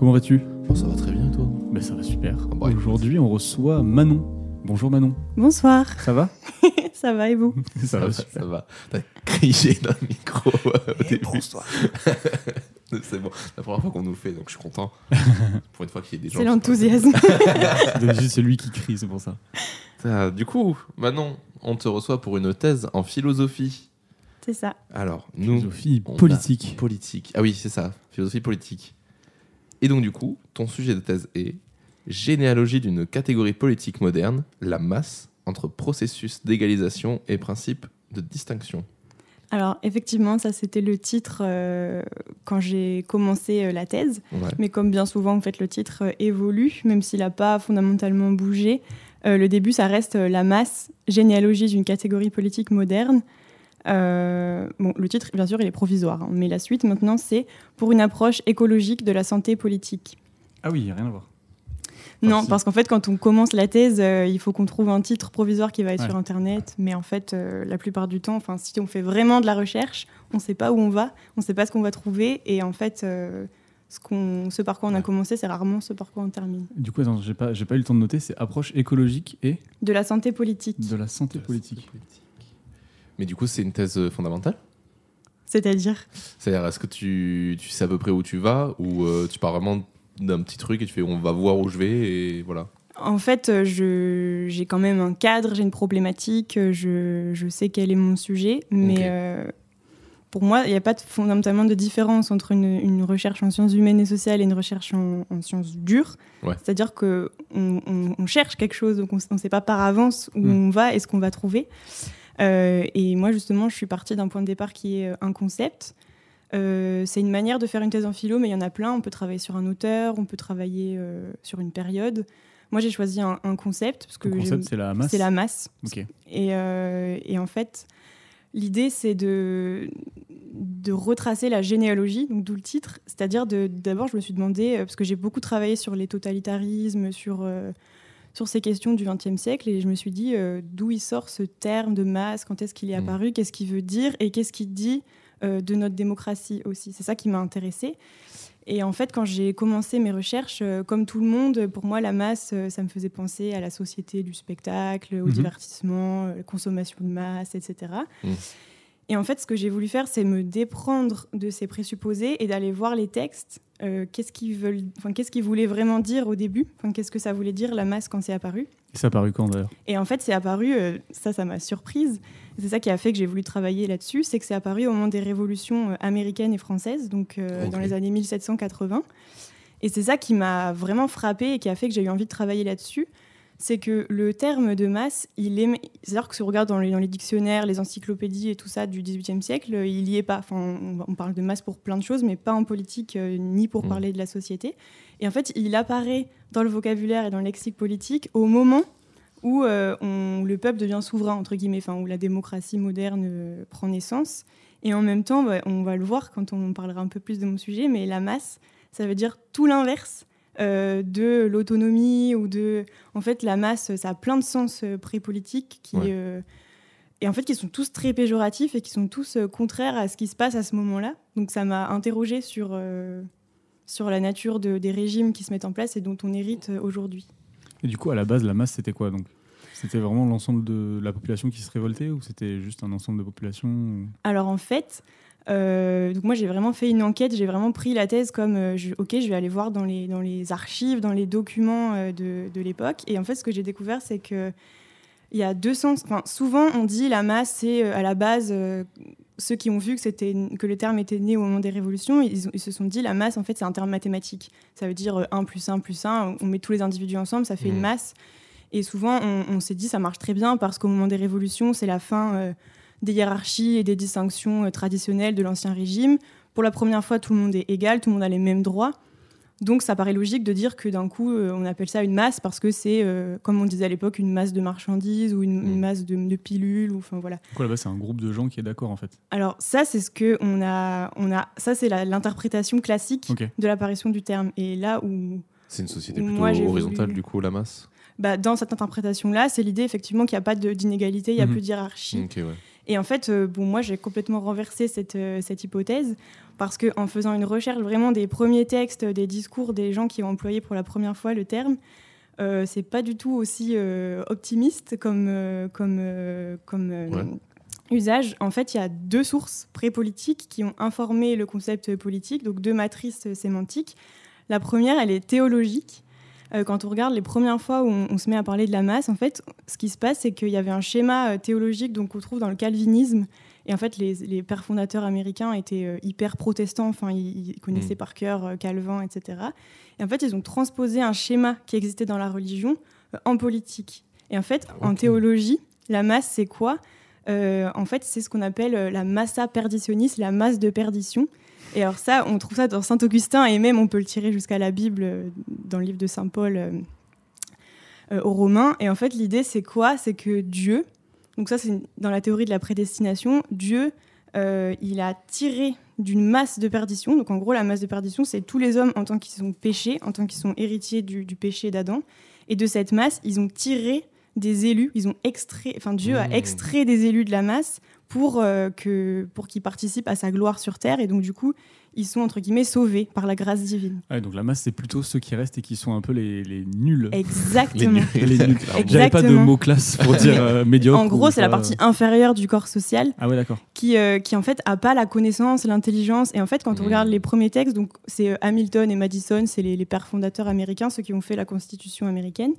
Comment vas-tu? Oh, ça va très bien et toi Ben ça va super. Ah bah, Aujourd'hui, on reçoit Manon. Bonjour Manon. Bonsoir, Ça va? Ça va et vous? Ça va, va ça super. va. T'as crié dans le micro euh, au début. C'est bon, la première fois qu'on nous fait, donc je suis content. Pour une fois qu'il y ait des gens. C'est l'enthousiasme. D'habitude, c'est lui qui crie, c'est pour ça. Ah, Du coup, Manon, on te reçoit pour une thèse en philosophie. C'est ça. Alors, nous. Philosophie politique. Politique. Ah oui, c'est ça, philosophie politique. Et donc, du coup, ton sujet de thèse est Généalogie d'une catégorie politique moderne, la masse, entre processus d'égalisation et principe de distinction. Alors effectivement, ça c'était le titre euh, quand j'ai commencé euh, la thèse. Ouais. Mais comme bien souvent, en fait, le titre euh, évolue, même s'il n'a pas fondamentalement bougé. Le début, ça reste la masse, généalogie d'une catégorie politique moderne. Euh, bon, le titre, bien sûr, il est provisoire, hein, mais la suite maintenant, c'est pour une approche écologique de la santé politique. Ah oui, rien à voir. Non, si. parce qu'en fait, quand on commence la thèse, euh, il faut qu'on trouve un titre provisoire qui va être Ouais. sur Internet. Mais en fait, euh, la plupart du temps, enfin, si on fait vraiment de la recherche, on ne sait pas où on va, on ne sait pas ce qu'on va trouver. Et en fait, euh, ce, qu'on, ce par quoi on a Ouais. commencé, c'est rarement ce par quoi on termine. Du coup, attends, j'ai pas, j'ai pas eu le temps de noter, c'est approche écologique et De la santé politique. de la santé politique. Mais du coup, c'est une thèse euh, fondamentale? C'est-à-dire? C'est-à-dire, est-ce que tu, tu sais à peu près où tu vas ou euh, tu pars vraiment d'un petit truc et tu fais on va voir où je vais et voilà En fait, euh, je, j'ai quand même un cadre, j'ai une problématique, je, je sais quel est mon sujet, mais euh, pour moi, il n'y a pas de, fondamentalement de différence entre une, une recherche en sciences humaines et sociales et une recherche en, en sciences dures. Ouais. C'est-à-dire qu'on on, on cherche quelque chose, donc on ne sait pas par avance où Mm. on va et ce qu'on va trouver. Euh, et moi, justement, je suis partie d'un point de départ qui est euh, un concept. Euh, c'est une manière de faire une thèse en philo, mais il y en a plein. On peut travailler sur un auteur, on peut travailler euh, sur une période. Moi, j'ai choisi un, un concept parce que Le concept, c'est la masse. c'est la masse. Et, euh, et en fait, l'idée, c'est de, de retracer la généalogie, donc d'où le titre. C'est-à-dire, d'abord, je me suis demandé, parce que j'ai beaucoup travaillé sur les totalitarismes, sur, sur ces questions du XXe siècle, et je me suis dit, euh, d'où il sort ce terme de masse, quand est-ce qu'il est Mhm. apparu, qu'est-ce qu'il veut dire, et qu'est-ce qu'il dit euh, de notre démocratie aussi. C'est ça qui m'a intéressée. Et en fait, quand j'ai commencé mes recherches, euh, comme tout le monde, pour moi, la masse, ça me faisait penser à la société du spectacle, au Mhm. divertissement, la consommation de masse, etc. Et en fait, ce que j'ai voulu faire, c'est me déprendre de ces présupposés et d'aller voir les textes. euh, qu'est-ce qu'ils veulent, enfin, qu'est-ce qu'ils voulaient vraiment dire au début? Enfin, Qu'est-ce que ça voulait dire la masse quand c'est apparu? Et ça a paru quand d'ailleurs? Et en fait, c'est apparu, euh, ça, ça m'a surprise. C'est ça qui a fait que j'ai voulu travailler là-dessus, c'est que c'est apparu au moment des révolutions euh, américaines et françaises, donc euh, dans les années 1780. Et c'est ça qui m'a vraiment frappée et qui a fait que j'ai eu envie de travailler là-dessus. C'est que le terme de masse, il est, c'est-à-dire que si on regarde dans les, dans les dictionnaires, les encyclopédies et tout ça du XVIIIe siècle, euh, il y est pas. Enfin, on, on parle de masse pour plein de choses, mais pas en politique euh, ni pour Mm. parler de la société. Et en fait, il apparaît dans le vocabulaire et dans le lexique politique au moment où euh, on- le peuple devient souverain, entre guillemets, enfin, où la démocratie moderne euh, prend naissance. Et en même temps, bah, on va le voir quand on parlera un peu plus de mon sujet, mais la masse, ça veut dire tout l'inverse euh, de l'autonomie ou de... En fait, la masse, ça a plein de sens euh, pré-politiques qui... Ouais. euh, et en fait, qui sont tous très péjoratifs et qui sont tous contraires à ce qui se passe à ce moment-là. Donc ça m'a interrogée sur, sur la nature de- des régimes qui se mettent en place et dont on hérite aujourd'hui. Et du coup, à la base, la masse, c'était quoi donc? C'était vraiment l'ensemble de la population qui se révoltait ou c'était juste un ensemble de population Alors en fait, euh, donc moi j'ai vraiment fait une enquête, j'ai vraiment pris la thèse comme euh, je- ok, je vais aller voir dans les, dans les archives, dans les documents euh, de, de l'époque. Et en fait, ce que j'ai découvert, c'est que il y a deux sens. Enfin, souvent on dit la masse, c'est à la base ceux qui ont vu que c'était que le terme était né au moment des révolutions, ils, se sont dit la masse en fait c'est un terme mathématique. Ça veut dire euh, 1 plus 1 plus 1, on met tous les individus ensemble, ça fait une masse. Et souvent on, on s'est dit ça marche très bien parce qu'au moment des révolutions, c'est la fin des hiérarchies et des distinctions euh, traditionnelles de l'ancien régime. Pour la première fois, tout le monde est égal, tout le monde a les mêmes droits. Donc ça paraît logique de dire que d'un coup, euh, on appelle ça une masse parce que c'est, euh, comme on disait à l'époque, une masse de marchandises ou une, une Mm. masse de, de pilules. Ou, enfin, voilà. Coup, là-bas, c'est un groupe de gens qui est d'accord en fait. Alors ça, c'est ce que on a, on a, ça c'est l'interprétation classique de l'apparition du terme. Et là où, C'est une société plutôt Moi, horizontale, voulu- du coup, la masse? Bah, dans cette interprétation-là, c'est l'idée effectivement qu'il n'y a pas d'inégalité, il n'y a Mhm. plus de hiérarchie. Ok, ouais. Et en fait, bon, moi, j'ai complètement renversé cette, cette hypothèse parce qu'en faisant une recherche vraiment des premiers textes, des discours des gens qui ont employé pour la première fois le terme, euh, c'est pas du tout aussi optimiste comme, comme, comme usage. En fait, il y a deux sources pré-politiques qui ont informé le concept politique, donc deux matrices sémantiques. La première, elle est théologique. Euh, quand on regarde les premières fois où on, se met à parler de la masse, en fait, ce qui se passe, c'est qu'il y avait un schéma euh, théologique donc, qu'on trouve dans le calvinisme. Et en fait, les, pères fondateurs américains étaient euh, hyper protestants, enfin, ils, connaissaient mm. par cœur Calvin, etc. Et en fait, ils ont transposé un schéma qui existait dans la religion en politique. Et en fait, en théologie, la masse, c'est quoi? En fait, c'est ce qu'on appelle la massa perditionis, la masse de perdition. Et alors ça, on trouve ça dans Saint Augustin et même on peut le tirer jusqu'à la Bible euh, dans le livre de Saint Paul euh, euh, aux Romains. Et en fait, l'idée c'est quoi? C'est que Dieu, donc ça c'est dans la théorie de la prédestination, Dieu, il a tiré d'une masse de perdition. Donc en gros, la masse de perdition, c'est tous les hommes en tant qu'ils sont péchés, en tant qu'ils sont héritiers du, péché d'Adam. Et de cette masse, ils ont tiré des élus, ils ont extrait, enfin Dieu a mmh. extrait des élus de la masse pour, euh, que, pour qu'ils participent à sa gloire sur terre. Et donc, du coup, ils sont, entre guillemets, sauvés par la grâce divine. donc la masse, c'est plutôt ceux qui restent et qui sont un peu les, les nuls. Exactement. les nuls. J'avais pas de mot classe pour dire euh, médiocre. En gros, c'est la partie inférieure du corps social. Ah ouais, d'accord. Qui, euh, qui, en fait, a pas la connaissance, l'intelligence. Et en fait, quand on mmh. regarde les premiers textes, donc c'est Hamilton et Madison, c'est les, les pères fondateurs américains, ceux qui ont fait la Constitution américaine.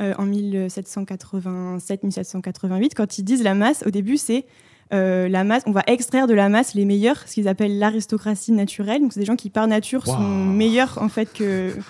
en 1787-1788, quand ils disent la masse, au début, c'est euh, la masse, on va extraire de la masse les meilleurs, ce qu'ils appellent l'aristocratie naturelle. Donc c'est des gens qui par nature sont meilleurs en fait que.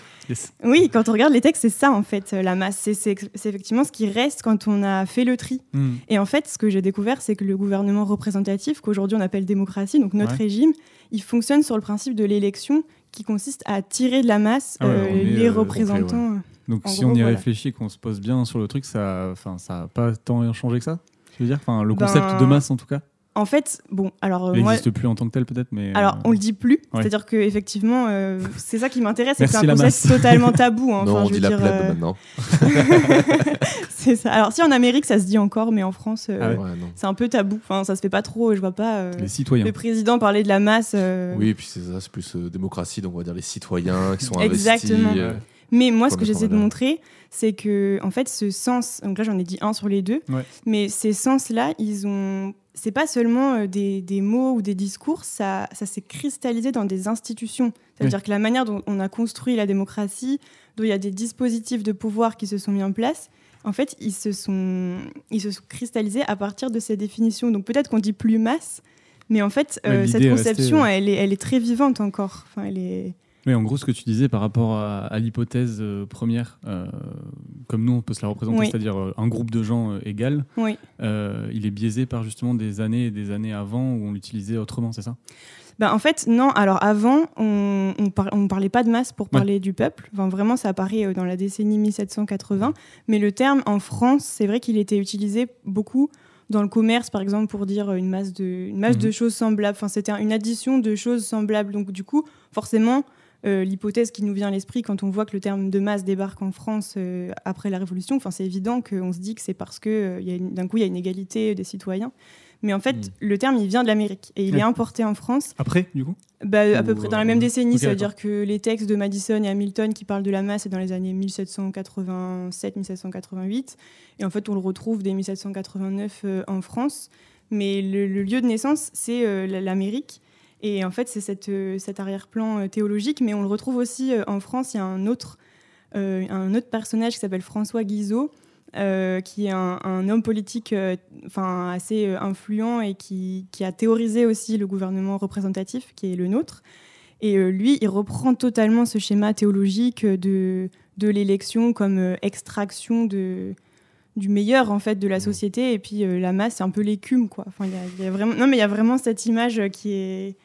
Oui, quand on regarde les textes, c'est ça en fait la masse. C'est effectivement ce qui reste quand on a fait le tri. Hmm. Et en fait, ce que j'ai découvert, c'est que le gouvernement représentatif, qu'aujourd'hui on appelle démocratie, donc notre régime, il fonctionne sur le principe de l'élection qui consiste à tirer de la masse ah euh, les euh, représentants. Donc si on y réfléchit, qu'on se pose bien sur le truc, ça n'a pas tant changé que ça? Dire enfin, Le concept de ben, masse, en tout cas en fait, bon, alors il n'existe plus en tant que tel peut-être, mais alors on le dit plus. C'est-à-dire que effectivement, euh, c'est ça qui m'intéresse, c'est que c'est un concept totalement tabou. Hein. non, on dit la plèbe euh, maintenant. c'est ça. Alors si en Amérique ça se dit encore, mais en France, euh, ah c'est un peu tabou. Enfin, ça se fait pas trop. Je vois pas les citoyens. le président parler de la masse. Oui, et puis c'est ça, c'est plus démocratie, donc on va dire les citoyens qui sont Exactement. investis. Mais moi, ce que j'essaie de montrer, c'est que, en fait, ce sens, donc là j'en ai dit un sur les deux, mais ces sens-là, ils ont. C'est pas seulement euh, des, des, mots ou des discours, ça, ça s'est cristallisé dans des institutions. C'est-à-dire que la manière dont on a construit la démocratie, dont il y a des dispositifs de pouvoir qui se sont mis en place, en fait, ils se sont, ils se sont cristallisés à partir de ces définitions. Donc peut-être qu'on dit plus masse, mais en fait, euh, cette conception, elle, est, elle est très vivante encore. Enfin, elle est... Mais en gros, ce que tu disais par rapport à, l'hypothèse euh, première, euh, comme nous on peut se la représenter, c'est-à-dire euh, un groupe de gens égal, oui. il est biaisé par justement des années et des années avant où on l'utilisait autrement, c'est ça? Ben, en fait, non. Alors avant, on ne parlait pas de masse pour parler du peuple. Enfin, vraiment, ça apparaît dans la décennie 1780. Mais le terme en France, c'est vrai qu'il était utilisé beaucoup dans le commerce, par exemple, pour dire une masse de, une masse de mhm. choses semblables. Enfin, c'était une addition de choses semblables. Donc, du coup, forcément, euh, l'hypothèse qui nous vient à l'esprit quand on voit que le terme de masse débarque en France euh, après la Révolution, enfin, c'est évident qu'on se dit que c'est parce que euh, d'un coup il y a une égalité des citoyens. Mais en fait, hmm. le terme, il vient de l'Amérique et il est importé en France. Après, du coup? Bah, À peu près dans la même décennie. ça veut dire que les textes de Madison et Hamilton qui parlent de la masse, c'est dans les années 1787-1788. Et en fait, on le retrouve dès 1789 en France. Mais le, le, lieu de naissance, c'est l'Amérique. Et en fait, c'est euh, cet arrière-plan euh, théologique, mais on le retrouve aussi euh, en France. Il y a un autre, un autre personnage qui s'appelle François Guizot, qui est un, homme politique enfin, assez influent et qui, qui, a théorisé aussi le gouvernement représentatif, qui est le nôtre. Et lui, il reprend totalement ce schéma théologique de, de l'élection comme extraction de, du meilleur en fait de la mmh. société et puis la masse c'est un peu l'écume quoi enfin il y, a vraiment non mais il y a vraiment cette image qui est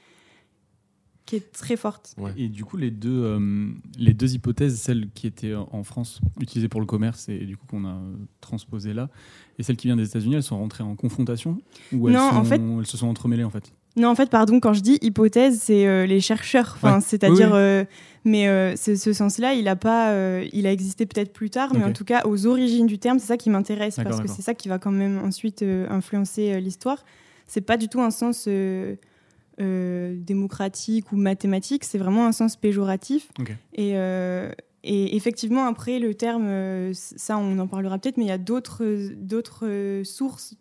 qui est très forte. Et du coup, les deux, euh, les deux hypothèses, celle qui était en France, utilisée pour le commerce et du coup qu'on a transposée là, et celle qui vient des États-Unis, elles sont rentrées en confrontation ou elles, en fait, elles se sont entremêlées en fait? Non, en fait, pardon, quand je dis hypothèse, c'est euh, les chercheurs. Enfin, c'est-à-dire, euh, mais ce, ce sens-là, il a pas, il a existé peut-être plus tard, mais en tout cas, aux origines du terme, c'est ça qui m'intéresse parce que c'est ça qui va quand même ensuite influencer l'histoire. C'est pas du tout un sens démocratique ou mathématique, c'est vraiment un sens péjoratif. Et, et effectivement, après, le terme, ça on en parlera peut-être, mais il y a d'autres sources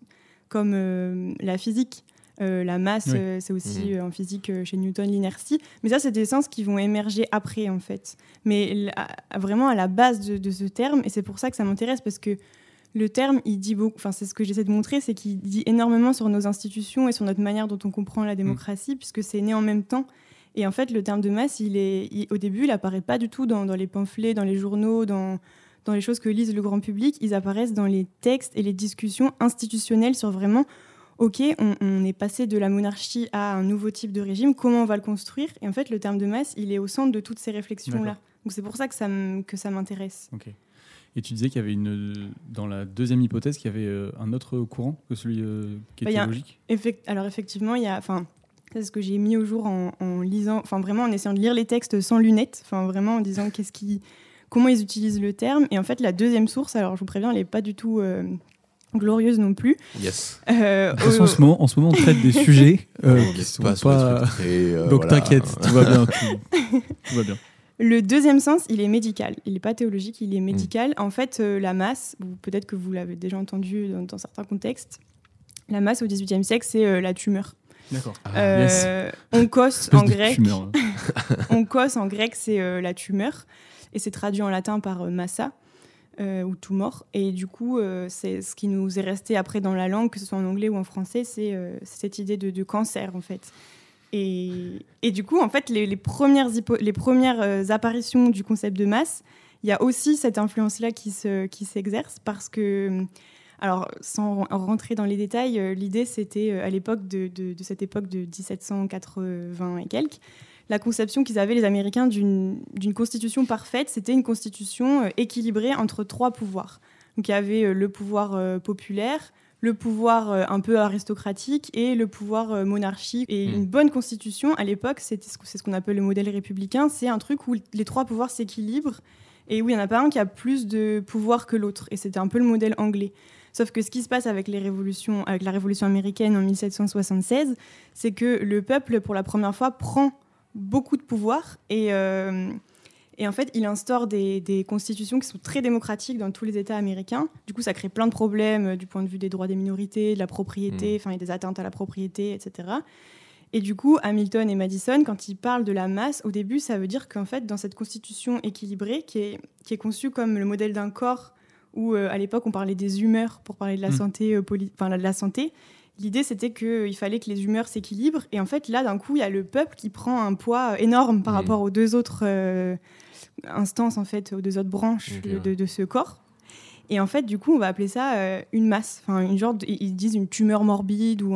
comme la physique. Euh, la masse, euh, c'est aussi mhm. euh, en physique chez Newton l'inertie. Mais ça, c'est des sens qui vont émerger après, en fait. Mais vraiment à la base de, ce terme, et c'est pour ça que ça m'intéresse, parce que le terme, il dit beaucoup, enfin, c'est ce que j'essaie de montrer, c'est qu'il dit énormément sur nos institutions et sur notre manière dont on comprend la démocratie, mhm. puisque c'est né en même temps. Et en fait, le terme de masse, il est, au début, il apparaît pas du tout dans, les pamphlets, dans les journaux, dans, dans les choses que lise le grand public. Ils apparaissent dans les textes et les discussions institutionnelles sur vraiment ok, on, est passé de la monarchie à un nouveau type de régime, comment on va le construire? Et en fait, le terme de masse, il est au centre de toutes ces réflexions-là. Donc c'est pour ça que ça m'intéresse. Et tu disais qu'il y avait une, dans la deuxième hypothèse, qu'il y avait euh, un autre courant que celui euh, qui bah, était logique Alors effectivement, il y a... C'est ce que j'ai mis au jour en, lisant, enfin vraiment en essayant de lire les textes sans lunettes, enfin vraiment en disant qu'est-ce qui, comment ils utilisent le terme. Et en fait, la deuxième source, alors je vous préviens, elle n'est pas du tout euh, glorieuse non plus. Yes. Euh, en, ce moment, en ce moment, on traite des sujets euh, qui sont pas. Euh, Donc t'inquiète, tout va bien. Tout, va bien. Le deuxième sens, il est médical. Il n'est pas théologique, il est mm. médical. En fait, la masse, peut-être que vous l'avez déjà entendu dans, certains contextes, la masse au XVIIIe siècle, c'est la tumeur. D'accord. Ah, onkos en grec. onkos en grec, c'est la tumeur. Et c'est traduit en latin par massa. Euh, ou tout mort. Et du coup, euh, c'est ce qui nous est resté après dans la langue, que ce soit en anglais ou en français, c'est euh, cette idée de, cancer en fait. Et, du coup, en fait, les, premières, premières apparitions du concept de masse, il y a aussi cette influence-là qui s'exerce parce que, alors sans rentrer dans les détails, l'idée c'était à l'époque de, de, de, cette époque de 1780 et quelques, la conception qu'ils avaient, les Américains, d'une constitution parfaite. C'était une constitution euh, équilibrée entre trois pouvoirs. Donc il y avait euh, le pouvoir euh, populaire, le pouvoir un peu aristocratique et le pouvoir monarchique. Et hmm. une bonne constitution, à l'époque, c'est ce qu'on appelle le modèle républicain, c'est un truc où les trois pouvoirs s'équilibrent et où il n'y en a pas un qui a plus de pouvoir que l'autre. Et c'était un peu le modèle anglais. Sauf que ce qui se passe avec, les révolutions, avec la révolution américaine en 1776, c'est que le peuple, pour la première fois, prend beaucoup de pouvoir et, euh, et en fait, il instaure des, des, constitutions qui sont très démocratiques dans tous les États américains. Du coup, ça crée plein de problèmes euh, du point de vue des droits des minorités, de la propriété, mmh. enfin, des atteintes à la propriété, etc. Et du coup, Hamilton et Madison, quand ils parlent de la masse, au début, ça veut dire qu'en fait, dans cette constitution équilibrée, qui est, qui est conçue comme le modèle d'un corps, où euh, à l'époque on parlait des humeurs pour parler de la mmh. santé, enfin, de la santé, l'idée c'était qu'il fallait que les humeurs s'équilibrent. Et en fait, là, d'un coup, il y a le peuple qui prend un poids énorme par mmh. rapport aux deux autres euh, instances, en fait, aux deux autres branches de, ce corps. Et en fait, du coup, on va appeler ça euh, une masse, enfin une genre, ils disent une tumeur morbide ou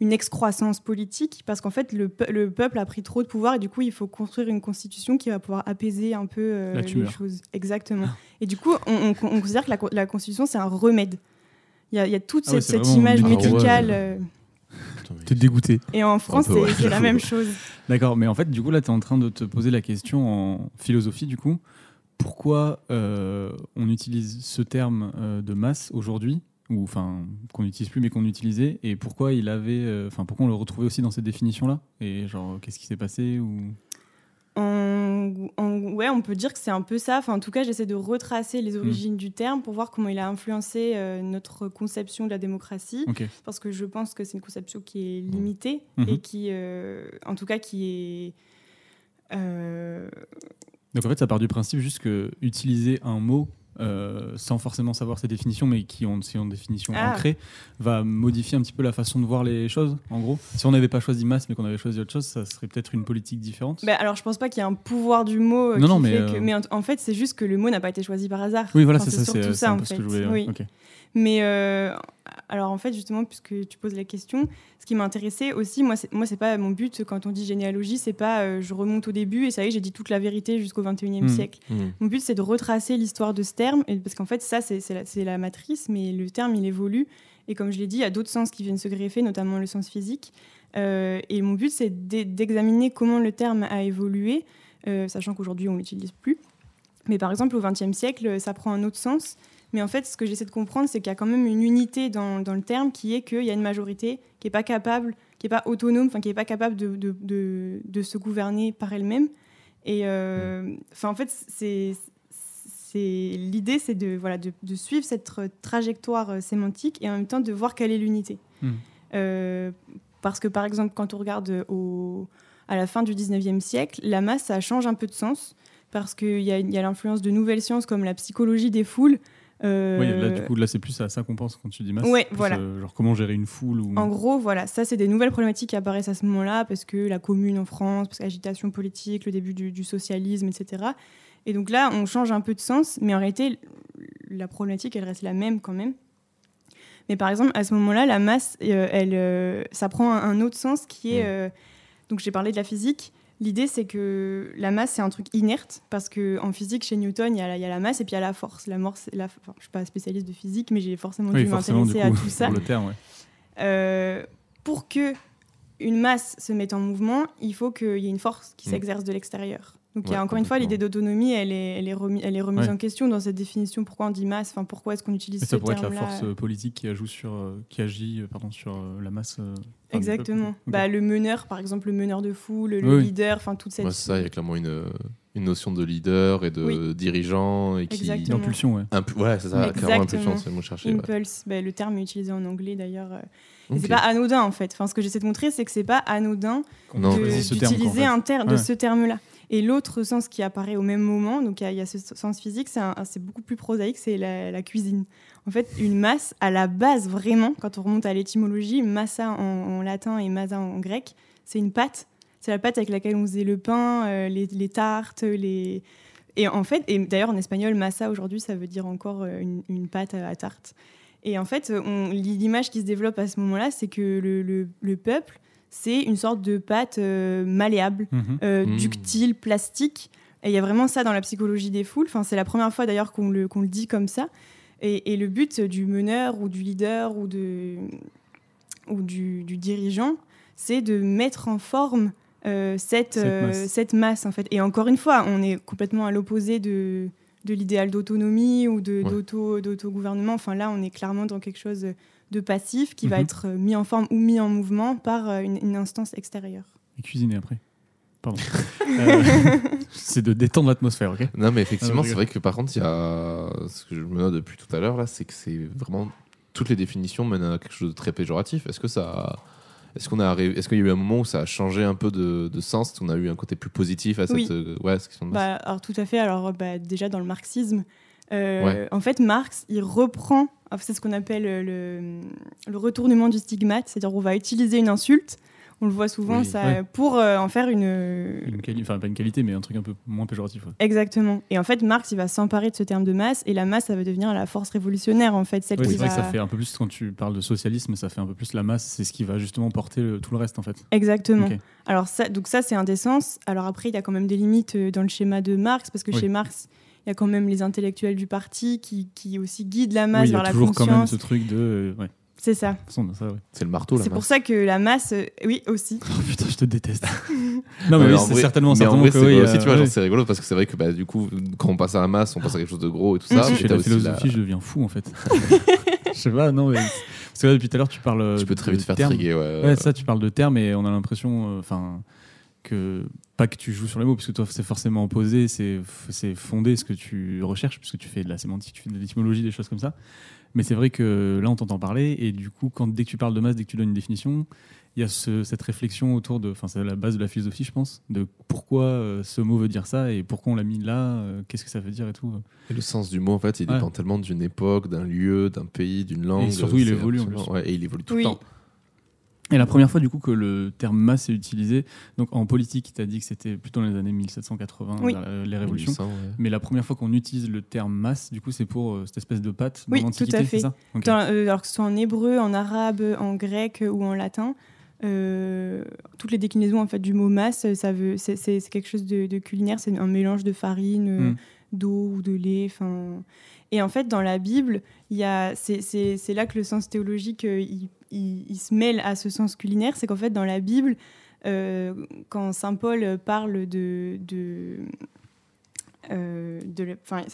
une excroissance politique, parce qu'en fait, le, peuple a pris trop de pouvoir et du coup, il faut construire une constitution qui va pouvoir apaiser un peu euh, les choses. Exactement. Ah. Et du coup, on, considère que la, la constitution, c'est un remède. Il y, a toute ah cette, image médicale. T'es dégoûté. Et en France, c'est la même chose. D'accord, mais en fait, du coup, là, tu es en train de te poser la question en philosophie, du coup. Pourquoi euh, on utilise ce terme euh, de masse aujourd'hui ou enfin qu'on n'utilise plus mais qu'on utilisait et pourquoi il avait enfin pourquoi on le retrouvait aussi dans cette définition là et genre qu'est-ce qui s'est passé ou ouais, on peut dire que c'est un peu ça. Enfin, en tout cas, j'essaie de retracer les origines du terme pour voir comment il a influencé euh, notre conception de la démocratie. Parce que je pense que c'est une conception qui est limitée mhm. et qui, euh, en tout cas, qui est. Euh, Donc en fait, ça part du principe juste que utiliser un mot euh, sans forcément savoir ses définitions, mais qui ont, une définition ah. ancrée, va modifier un petit peu la façon de voir les choses, en gros. Si on n'avait pas choisi masse, mais qu'on avait choisi autre chose, ça serait peut-être une politique différente. Bah, alors, je pense pas qu'il y ait un pouvoir du mot. Euh, non, non, mais, euh, mais en, fait, c'est juste que le mot n'a pas été choisi par hasard. Oui, voilà, c'est ça. C'est ça, en fait. Ce que je voulais... oui. Mais euh, alors en fait, justement, puisque tu poses la question, ce qui m'a intéressé aussi, moi, c'est, moi, c'est pas mon but quand on dit généalogie, c'est pas euh, je remonte au début et ça y est, j'ai dit toute la vérité jusqu'au 21e mmh. siècle. Mmh. Mon but, c'est de retracer l'histoire de ce terme, et, parce qu'en fait, ça, c'est, c'est, la, matrice, mais le terme, il évolue. Et comme je l'ai dit, il y a d'autres sens qui viennent se greffer, notamment le sens physique. Euh, et mon but, c'est d'examiner comment le terme a évolué, sachant qu'aujourd'hui, on l'utilise plus. Mais par exemple, au XXe siècle, ça prend un autre sens Mais en fait, ce que j'essaie de comprendre, c'est qu'il y a quand même une unité dans, dans le terme qui est qu'il y a une majorité qui n'est pas capable, qui n'est pas autonome, qui n'est pas capable de, de, de, de, se gouverner par elle-même. Et euh, enfin, en fait, c'est l'idée, c'est de, voilà, de, suivre cette trajectoire euh, sémantique et en même temps de voir quelle est l'unité. Hmm. Euh, parce que, par exemple, quand on regarde au, à la fin du 19e siècle, la masse, ça change un peu de sens parce qu'il y a, y a l'influence de nouvelles sciences comme la psychologie des foules euh, oui, là, du coup, là, c'est plus à ça qu'on pense quand tu dis masse. Ouais, voilà. Euh, genre comment gérer une foule ou... En gros, voilà, ça, c'est des nouvelles problématiques qui apparaissent à ce moment-là, parce que la commune en France, parce que l'agitation politique, le début du, socialisme, etc. Et donc là, on change un peu de sens, mais en réalité, la problématique, elle reste la même quand même. Mais par exemple, à ce moment-là, la masse, euh, elle, ça prend un, autre sens qui est... Mmh. donc j'ai parlé de la physique. L'idée, c'est que la masse, c'est un truc inerte, parce qu'en physique, chez Newton, il y, a la, masse et puis il y a la force. La force, la, je ne suis pas spécialiste de physique, mais j'ai forcément dû m'intéresser à tout ça. Pour, le terme, euh, pour que une masse se mette en mouvement, il faut qu'il y ait une force qui mm. s'exerce de l'extérieur. Donc il y a encore une fois l'idée d'autonomie, elle est, elle est, remise, elle est remise en question dans cette définition. Pourquoi on dit masse? Enfin, pourquoi est-ce qu'on utilise ce terme-là Ça pourrait être la force politique qui, sur, euh, qui agit euh, pardon, sur la masse. Exactement. Bah, le meneur, par exemple, le meneur de foule, le leader, enfin toute cette. ça, il y a clairement une, une notion de leader et de dirigeant et qui. Impulsion, ouais. ouais, c'est ça, clairement impulsion, c'est le mot cherché. Impulse, bah, le terme est utilisé en anglais d'ailleurs. Euh, c'est pas anodin en fait. Enfin, ce que j'essaie de montrer, c'est que c'est pas anodin d'utiliser un terme de ce terme-là. Et l'autre sens qui apparaît au même moment, donc il y, a ce sens physique, c'est beaucoup plus prosaïque, c'est la, cuisine. En fait, une masse, à la base, vraiment, quand on remonte à l'étymologie, massa en, latin et masa en grec, c'est une pâte. C'est la pâte avec laquelle on faisait le pain, euh, les, tartes, les... Et en fait, et d'ailleurs en espagnol, massa aujourd'hui, ça veut dire encore euh, une, pâte à, tarte. Et en fait, l'image qui se développe à ce moment-là, c'est que le peuple c'est une sorte de pâte euh, malléable, mhm. euh, mhm. ductile, plastique. Et il y a vraiment ça dans la psychologie des foules. Enfin, c'est la première fois d'ailleurs qu'on le, le dit comme ça. Et, le but du meneur ou du leader ou, de, ou du, dirigeant, c'est de mettre en forme euh, cette, cette masse. en fait. Et encore une fois, on est complètement à l'opposé de, de l'idéal d'autonomie ou d'auto-gouvernement. Enfin là, on est clairement dans quelque chose de passif qui va mhm. être euh, mis en forme ou mis en mouvement par euh, une, instance extérieure. Et cuisiner après. Pardon. Euh, c'est de détendre l'atmosphère, ok? Non, mais effectivement, c'est vrai que par contre, il y a ce que je me note depuis tout à l'heure là, c'est que c'est vraiment toutes les définitions mènent à quelque chose de très péjoratif. Est-ce que ça, est-ce qu'on a, est-ce qu'il y a eu un moment où ça a changé un peu de, de sens, est-ce qu'on a eu un côté plus positif à cette, oui. ouais, question de bah, alors tout à fait. Alors bah, déjà dans le marxisme, en fait, Marx, il reprend c'est ce qu'on appelle le, le, retournement du stigmate, c'est-à-dire on va utiliser une insulte, on le voit souvent, ça, pour euh, en faire une... une enfin, pas une qualité, mais un truc un peu moins péjoratif. Exactement. Et en fait, Marx, il va s'emparer de ce terme de masse, et la masse, ça va devenir la force révolutionnaire, en fait. Celle c'est vrai que ça fait un peu plus, quand tu parles de socialisme, ça fait un peu plus la masse, c'est ce qui va justement porter tout le reste, en fait. Exactement. Alors ça, donc ça, c'est un des sens. Alors après, il y a quand même des limites euh, dans le schéma de Marx, parce que chez Marx, il y a quand même les intellectuels du parti qui, qui aussi guident la masse vers la conscience. Il y a toujours quand même ce truc de... Euh, ouais. C'est ça. C'est le marteau, C'est pour ça que la masse, euh, oui, aussi. Oh putain, je te déteste. non, mais, oui, c'est certainement, c'est aussi, tu vois, euh, c'est rigolo parce que c'est vrai que bah, du coup, quand on passe à la masse, on passe à quelque chose de gros et tout ça. Si je fais la philosophie, je deviens fou en fait. je sais pas, non, mais. Parce que là, depuis tout à l'heure, tu parles. Tu peux très vite faire triguer, ouais. Ouais, ça, tu parles de termes et on a l'impression. Enfin que pas que tu joues sur les mots, parce que toi c'est forcément opposé, c'est fondé ce que tu recherches, puisque tu fais de la sémantique, tu fais de l'étymologie, des choses comme ça. Mais c'est vrai que là on t'entend parler, et du coup, quand, dès que tu parles de masse, dès que tu donnes une définition, il y a cette réflexion autour de, enfin c'est la base de la philosophie, je pense, de pourquoi euh, ce mot veut dire ça et pourquoi on l'a mis là, euh, qu'est-ce que ça veut dire et tout. Et le sens du mot, en fait, il dépend tellement d'une époque, d'un lieu, d'un pays, d'une langue. Et surtout, il évolue. En plus. Ouais, et il évolue tout le temps. Et la première fois du coup que le terme masse est utilisé, donc en politique, tu as dit que c'était plutôt dans les années 1780, les révolutions. Mais la première fois qu'on utilise le terme masse, du coup, c'est pour euh, cette espèce de pâte oui, tout à fait. Ça? Euh, alors que ce soit en hébreu, en arabe, en grec ou en latin, euh, toutes les déclinaisons en fait du mot masse, ça veut, c'est, quelque chose de, culinaire, c'est un mélange de farine, hmm. d'eau ou de lait, enfin. Et en fait, dans la Bible, c'est, là que le sens théologique il il, se mêle à ce sens culinaire, c'est qu'en fait, dans la Bible, euh, quand saint Paul parle de, de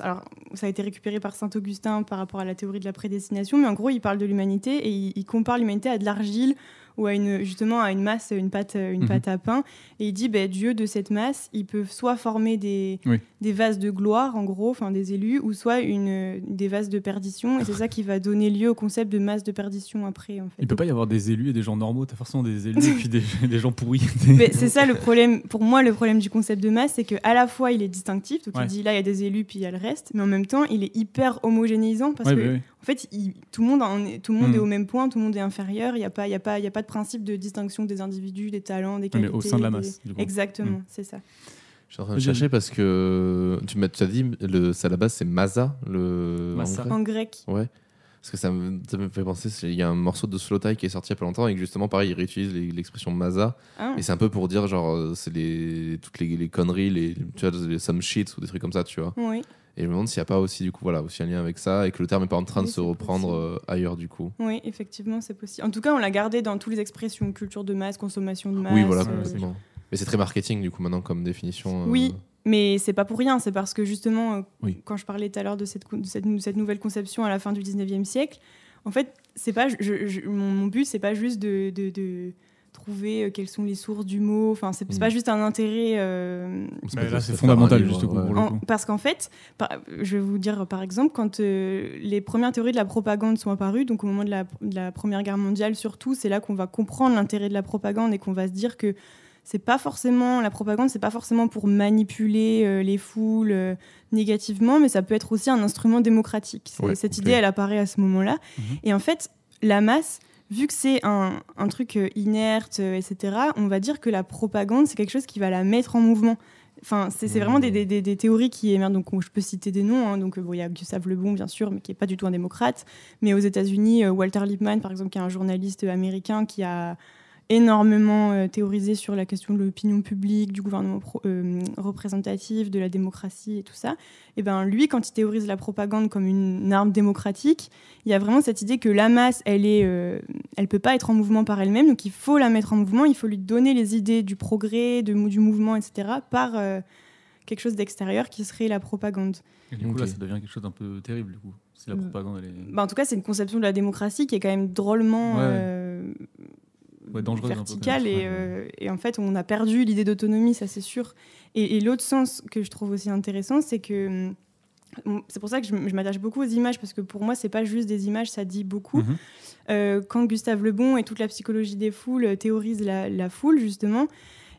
alors, ça a été récupéré par Saint Augustin par rapport à la théorie de la prédestination, mais en gros, il parle de l'humanité et il compare l'humanité à de l'argile ou à une, justement à une masse, une pâte, une mhm. pâte à pain. Et il dit, ben, Dieu de cette masse, ils peuvent soit former des, des vases de gloire, en gros, enfin des élus, ou soit une, des vases de perdition. Et c'est ça qui va donner lieu au concept de masse de perdition après. En fait. Il peut pas y avoir des élus et des gens normaux, tu as forcément des élus et puis des, des gens pourris. c'est ça le problème, pour moi, le problème du concept de masse, c'est qu'à la fois il est distinctif, donc il dit là il y a des élus puis il y a le reste, mais en même temps il est hyper homogénéisant parce que. Bah en fait, tout le monde, tout le monde est hmm. au même point, tout le monde est inférieur. Il n'y a, pas, y a, pas, y a pas de principe de distinction des individus, des talents, des qualités. Mais au sein de la masse. Exactement, hmm. c'est ça. Je suis en train de chercher parce que tu m'as dit, le, ça à la base c'est Maza, le en grec. Ouais. Parce que ça me, fait penser, il y a un morceau de Slow qui est sorti il y a pas longtemps et que justement, pareil, il réutilise l'expression Maza. Ah. Et c'est un peu pour dire, genre, euh, c'est les, toutes les, les, conneries, les, tu vois, les some shit ou des trucs comme ça, tu vois. Oui. Et je me demande s'il n'y a pas aussi, du coup, voilà, aussi un lien avec ça et que le terme n'est pas en train de se reprendre euh, ailleurs, du coup. Oui, effectivement, c'est possible. En tout cas, on l'a gardé dans toutes les expressions culture de masse, consommation de masse. Oui, voilà, euh, Mais c'est très marketing, du coup, maintenant, comme définition. Euh. Oui, mais c'est pas pour rien. C'est parce que, justement, quand je parlais tout à l'heure de, cette, cette, cette, nouvelle conception à la fin du 19e siècle, en fait, c'est pas, je, mon, mon, but, c'est pas juste de, de trouver euh, quelles sont les sources du mot. Enfin, c'est pas mm. juste un intérêt. Euh, là, c'est fondamental, juste pour Parce qu'en fait, je vais vous dire par exemple, quand euh, les premières théories de la propagande sont apparues, donc au moment de la, de la Première Guerre mondiale surtout, c'est là qu'on va comprendre l'intérêt de la propagande et qu'on va se dire que c'est pas forcément la propagande, c'est pas forcément pour manipuler les foules négativement, mais ça peut être aussi un instrument démocratique. cette idée, elle apparaît à ce moment-là. Mm-hmm. Et en fait, la masse, vu que c'est un, truc euh, inerte, euh, etc., on va dire que la propagande, c'est quelque chose qui va la mettre en mouvement. Enfin, c'est vraiment des, des, théories qui émergent. Donc, je peux citer des noms. Hein. Donc, bon, il y a Gustave Le Bon, bien sûr, mais qui n'est pas du tout un démocrate. Mais aux États-Unis, euh, Walter Lippmann, par exemple, qui est un journaliste américain qui a énormément euh, théorisé sur la question de l'opinion publique, du gouvernement euh, représentatif, de la démocratie et tout ça. Et ben lui, quand il théorise la propagande comme une arme démocratique, il y a vraiment cette idée que la masse, elle est, euh, elle peut pas être en mouvement par elle-même, donc il faut la mettre en mouvement, il faut lui donner les idées du progrès, de, du mouvement, etc. par quelque chose d'extérieur qui serait la propagande. Et du coup, là, ça devient quelque chose d'un peu terrible, du coup. Si la mm. propagande, elle est... bah, en tout cas, c'est une conception de la démocratie qui est quand même drôlement verticale et, euh, et, en fait on a perdu l'idée d'autonomie, ça c'est sûr. Et, l'autre sens que je trouve aussi intéressant, c'est que hum, c'est pour ça que je, m'attache beaucoup aux images parce que pour moi c'est pas juste des images, ça dit beaucoup. Mhm. Euh, quand Gustave Le Bon et toute la psychologie des foules théorisent la, foule justement,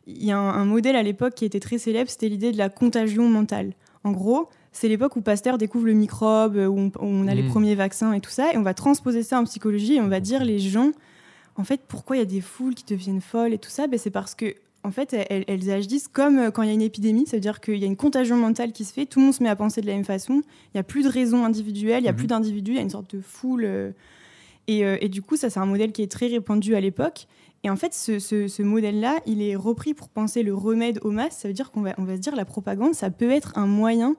il y a un, modèle à l'époque qui était très célèbre, c'était l'idée de la contagion mentale. En gros, c'est l'époque où Pasteur découvre le microbe, où on, a les mhm. premiers vaccins et tout ça, et on va transposer ça en psychologie et on va dire les gens en fait, pourquoi il y a des foules qui deviennent folles et tout ça? Ben, C'est parce que en fait, elles, agissent comme euh, quand il y a une épidémie, c'est-à-dire qu'il y a une contagion mentale qui se fait, tout le monde se met à penser de la même façon, il n'y a plus de raison individuelle, il n'y a mhm. plus d'individus, il y a une sorte de foule. Euh, euh, et, du coup, ça, c'est un modèle qui est très répandu à l'époque. Et en fait, ce, modèle-là, il est repris pour penser le remède aux masses. Ça veut dire qu'on va, on va se dire la propagande, ça peut être un moyen,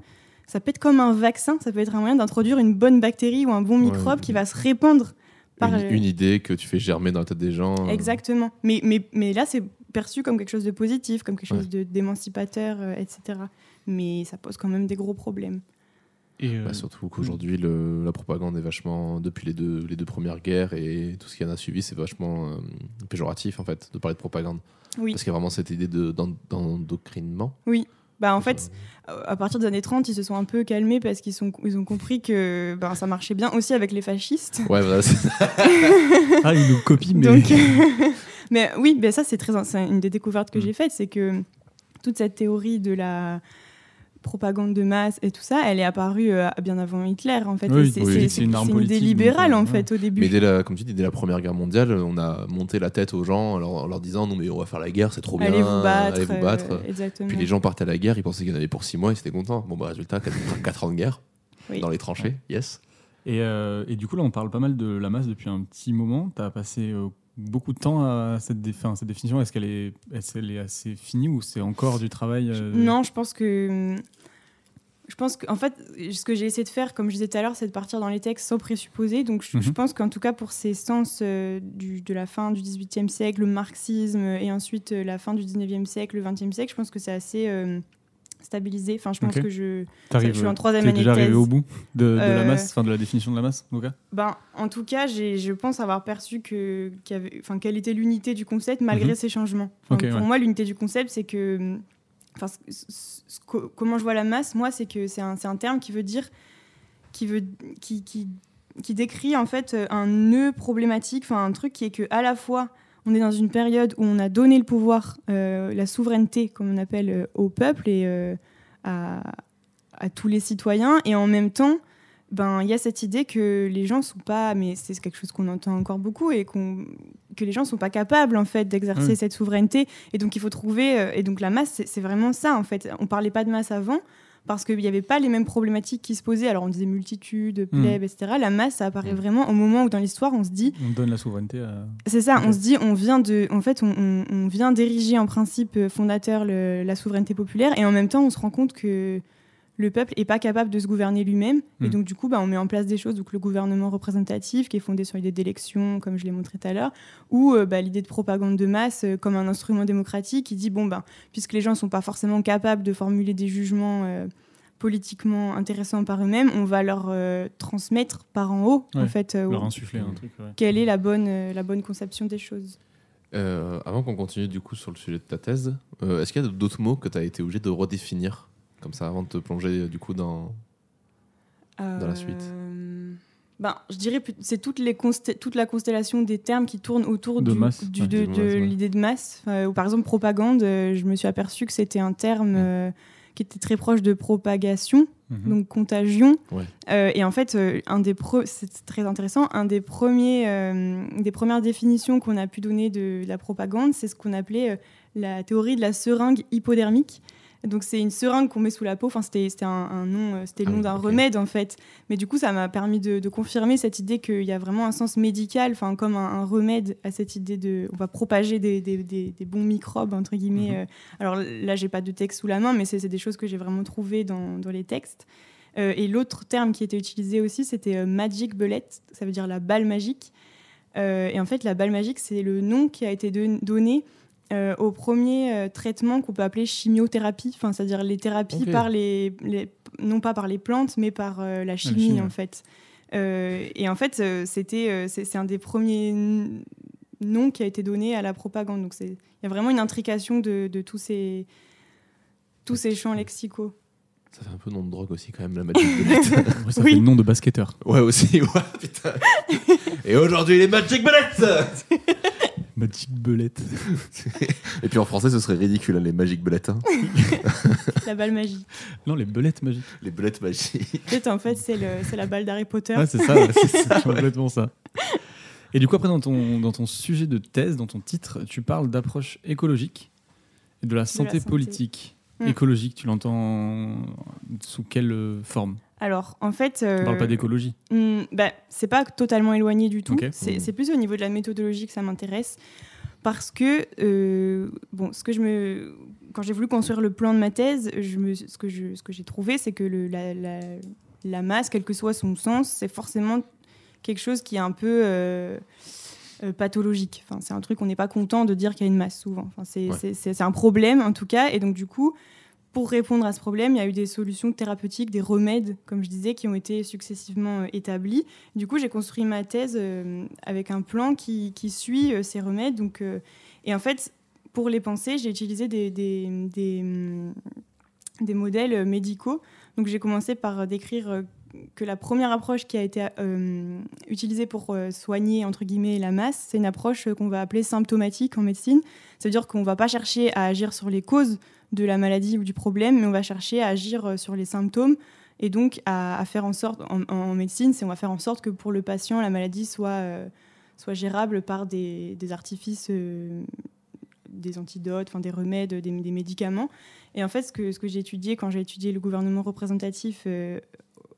ça peut être comme un vaccin, ça peut être un moyen d'introduire une bonne bactérie ou un bon microbe qui va se répandre une, idée que tu fais germer dans la tête des gens. Euh. Exactement. Mais, mais, mais là, c'est perçu comme quelque chose de positif, comme quelque chose d'émancipateur, euh, etc. Mais ça pose quand même des gros problèmes. Et euh, bah, surtout qu'aujourd'hui, la propagande est vachement, depuis les deux, les deux premières guerres et tout ce qui en a suivi, c'est vachement péjoratif en fait de parler de propagande. Oui. Parce qu'il y a vraiment cette idée d'endoctrinement. Oui. Bah, en fait, à partir des années 30, ils se sont un peu calmés parce qu'ils ils ont compris que ben, ça marchait bien aussi avec les fascistes. Ouais, voilà. ah, ils nous copient, mais. mais oui, ben ça, c'est très, une des découvertes que j'ai faites, c'est que toute cette théorie de la propagande de masse et tout ça, elle est apparue euh, bien avant Hitler en fait. c'est une, arme idée libérale en fait au début. Mais dès la, comme tu dis, dès la Première Guerre mondiale, on a monté la tête aux gens en leur, disant non mais on va faire la guerre, c'est trop bien, allez vous battre. Allez vous battre. Euh, Puis les gens partaient à la guerre, ils pensaient qu'il y en avait pour 6 mois, ils étaient contents. Bon bah résultat, 4, ans de guerre dans les tranchées, yes. Et, euh, et, du coup là on parle pas mal de la masse depuis un petit moment. Tu as passé beaucoup de temps à cette, cette définition Est-ce qu'elle est, est, est, assez finie ou c'est encore du travail Non, je pense que je pense qu'en fait, ce que j'ai essayé de faire, comme je disais tout à l'heure, c'est de partir dans les textes sans présupposer. Donc, je, mhm. pense qu'en tout cas, pour ces sens euh, du, de la fin du XVIIIe siècle, le marxisme, et ensuite euh, la fin du XIXe siècle, le XXe siècle, je pense que c'est assez, euh, stabilisé. Enfin, je pense que je, je suis en troisième année. déjà arrivé au bout de, la euh, masse, enfin de la définition de la masse, en tout cas. Ben, en tout cas, je pense avoir perçu que, enfin, quelle était l'unité du concept malgré mhm. ces changements. pour moi, l'unité du concept, c'est que, enfin, comment je vois la masse, moi, c'est que c'est un, un, terme qui veut dire, qui veut, qui, qui, qui décrit en fait un nœud problématique, enfin un truc qui est que à la fois on est dans une période où on a donné le pouvoir, euh, la souveraineté, comme on appelle, euh, au peuple et euh, à, tous les citoyens. Et en même temps, ben il y a cette idée que les gens sont pas, mais c'est quelque chose qu'on entend encore beaucoup et que les gens sont pas capables en fait d'exercer cette souveraineté. Et donc il faut trouver. et donc la masse, c'est vraiment ça en fait. On parlait pas de masse avant parce qu'il n'y avait pas les mêmes problématiques qui se posaient. Alors on disait multitude, hmm. plèbe, etc. La masse, ça apparaît hmm. vraiment au moment où dans l'histoire on se dit. On donne la souveraineté à. C'est ça, on se dit, on vient de, en fait, on, on, vient d'ériger en principe fondateur la souveraineté populaire et en même temps on se rend compte que le peuple n'est pas capable de se gouverner lui-même. Et hmm. donc, du coup, bah, on met en place des choses, donc le gouvernement représentatif, qui est fondé sur l'idée d'élection, comme je l'ai montré tout à l'heure, ou euh, bah, l'idée de propagande de masse euh, comme un instrument démocratique qui dit, bon, ben, puisque les gens ne sont pas forcément capables de formuler des jugements euh, politiquement intéressants par eux-mêmes, on va leur transmettre par en haut, en fait, leur insuffler un truc. Quelle est la bonne, la bonne conception des choses avant qu'on continue du coup sur le sujet de ta thèse, est-ce qu'il y a d'autres mots que tu as été obligé de redéfinir? Comme ça, avant de te plonger du coup dans, dans la suite euh, ben, je dirais c'est toute, les toute la constellation des termes qui tournent autour de, du, de, l'idée de masse. ou par exemple, propagande, euh, je me suis aperçu que c'était un terme euh, qui était très proche de propagation, mhm. donc contagion. et en fait, un des c'est très intéressant, un des, premiers, des premières définitions qu'on a pu donner de la propagande, c'est ce qu'on appelait la théorie de la seringue hypodermique. Donc c'est une seringue qu'on met sous la peau. Enfin, c'était un, nom, euh, c'était le ah nom d'un remède en fait. Mais du coup, ça m'a permis de, confirmer cette idée qu'il y a vraiment un sens médical, enfin comme un, remède à cette idée de, on va propager des, bons microbes entre guillemets. Mhm. Euh. Alors là, j'ai pas de texte sous la main, mais c'est des choses que j'ai vraiment trouvées dans, les textes. Euh, et l'autre terme qui était utilisé aussi, c'était magic bullet. Ça veut dire la balle magique. et en fait, la balle magique, c'est le nom qui a été donné euh, au premier euh, traitement qu'on peut appeler chimiothérapie, enfin, c'est-à-dire les thérapies par les, non pas par les plantes, mais par euh, la chimie, en fait. et en fait, c'était, c'est, un des premiers noms qui a été donné à la propagande. Donc, il y a vraiment une intrication de, de tous ces, tous ces champs lexicaux. Ça fait un peu nom de drogue aussi quand même la Magic Bullet. ça fait le nom de basketteur. Ouais aussi, ouais, putain. Et aujourd'hui les Magic Bullets Magic Bullet. Et puis en français, ce serait ridicule, hein, les Magic Bullets. Hein. la balle magique. Non, les belettes magiques. Les belettes magiques. Peut-être en fait, c'est la balle d'Harry Potter. Ah, c'est ça, c'est complètement ça. Et du coup, après, dans ton, dans ton sujet de thèse, dans ton titre, tu parles d'approche écologique et de la santé, politique. Hmm. Écologique, tu l'entends sous quelle forme? Alors, en fait. On ne parle pas d'écologie. Hmm, bah, c'est pas totalement éloigné du tout. C'est plus au niveau de la méthodologie que ça m'intéresse. Parce que, euh, bon, ce que je me. Quand j'ai voulu construire le plan de ma thèse, je me, ce que j'ai trouvé, c'est que le, la, la, masse, quel que soit son sens, c'est forcément quelque chose qui est un peu. Euh, euh, pathologique. Enfin, c'est un truc qu'on n'est pas content de dire qu'il y a une masse souvent. Enfin, c'est un problème en tout cas. Et donc du coup, pour répondre à ce problème, il y a eu des solutions thérapeutiques, des remèdes, comme je disais, qui ont été successivement euh, établis. Du coup, j'ai construit ma thèse euh, avec un plan qui, suit euh, ces remèdes. Donc, et en fait, pour les penser, j'ai utilisé des, des, modèles médicaux. Donc, j'ai commencé par décrire que la première approche qui a été utilisée pour soigner entre guillemets la masse, c'est une approche qu'on va appeler symptomatique en médecine. C'est-à-dire qu'on ne va pas chercher à agir sur les causes de la maladie ou du problème, mais on va chercher à agir euh, sur les symptômes et donc à, faire en sorte, en, médecine, c'est on va faire en sorte que pour le patient, la maladie soit, euh, soit gérable par des, artifices, euh, des antidotes, des remèdes, des, médicaments. Et en fait, ce que, ce que j'ai étudié quand j'ai étudié le gouvernement représentatif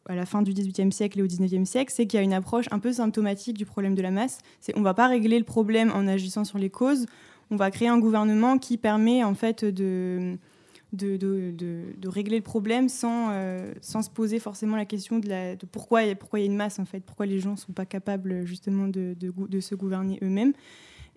à la fin du XVIIIe siècle et au XIXe siècle, c'est qu'il y a une approche un peu symptomatique du problème de la masse. C'est on va pas régler le problème en agissant sur les causes, on va créer un gouvernement qui permet en fait de, de, de, régler le problème sans, euh, sans se poser forcément la question de, pourquoi, pourquoi il y a une masse en fait, pourquoi les gens ne sont pas capables justement de, se gouverner eux-mêmes.